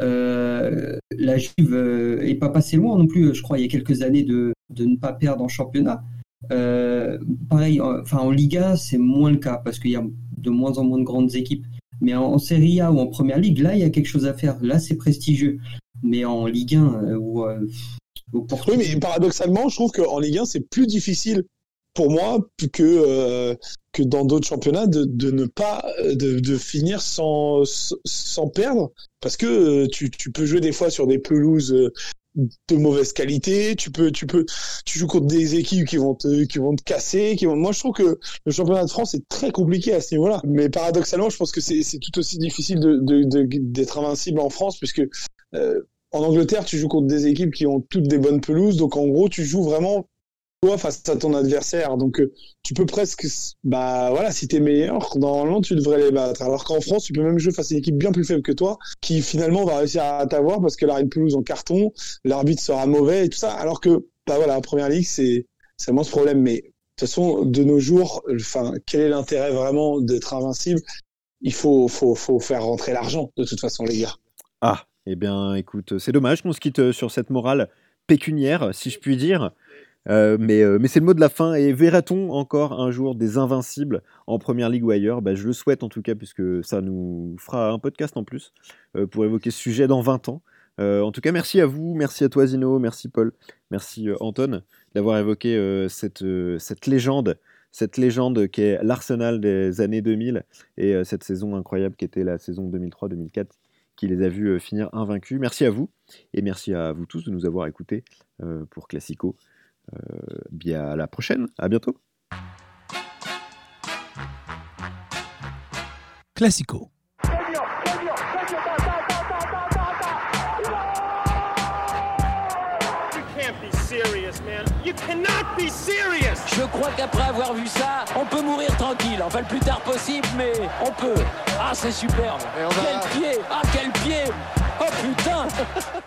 Euh, la Juve est pas passée loin non plus, je crois, il y a quelques années de, de ne pas perdre en championnat. pareil, enfin en Liga, c'est moins le cas parce qu'il y a de moins en moins de grandes équipes. Mais en, en Serie A ou en Première Ligue, là, il y a quelque chose à faire. Là, c'est prestigieux mais en Ligue 1 euh, ou euh, oui, mais paradoxalement, je trouve qu'en Ligue 1, c'est plus difficile pour moi que euh, que dans d'autres championnats de, de ne pas de, de, finir sans sans perdre. Parce que tu, tu peux jouer des fois sur des pelouses de mauvaise qualité tu peux tu peux tu joues contre des équipes qui vont te qui vont te casser qui vont moi je trouve que le championnat de France est très compliqué à ce niveau-là. Mais paradoxalement je pense que c'est c'est tout aussi difficile de d'être invincible en France puisque euh, en Angleterre, tu joues contre des équipes qui ont toutes des bonnes pelouses, donc en gros, tu joues vraiment toi face à ton adversaire. Donc euh, tu peux presque, bah voilà, si t'es meilleur, normalement tu devrais les battre. Alors qu'en France, tu peux même jouer face à une équipe bien plus faible que toi, qui finalement va réussir à t'avoir parce qu'elle a une pelouse en carton, l'arbitre sera mauvais et tout ça. Alors que, bah voilà, en première ligue, c'est c'est vraiment ce problème. Mais de toute façon, de nos jours, enfin, quel est l'intérêt vraiment d'être invincible? Il faut, faut, faut faire rentrer l'argent de toute façon, les gars. Ah, eh bien, écoute, c'est dommage qu'on se quitte euh, sur cette morale pécuniaire, si je puis dire. Euh, mais c'est le mot de la fin. Et verra-t-on encore un jour des invincibles en première ligue ou ailleurs? Bah, Je le souhaite en tout cas, puisque ça nous fera un podcast en plus pour évoquer ce sujet dans 20 ans. en tout cas, merci à vous, merci à toi Zino, merci Paul, merci Anton d'avoir évoqué cette, cette légende cette légende qui est l'Arsenal des années 2000 et euh, cette saison incroyable qui était la saison 2003-2004 qui les a vus euh, finir invaincus. Merci à vous et merci à vous tous de nous avoir écoutés euh, pour Classico. bien à la prochaine, à bientôt. Classico. Je crois qu'après avoir vu ça, on peut mourir tranquille. Enfin, le plus tard possible, mais on peut. Ah, c'est superbe. Quel pied Ah, quel pied Oh putain (laughs)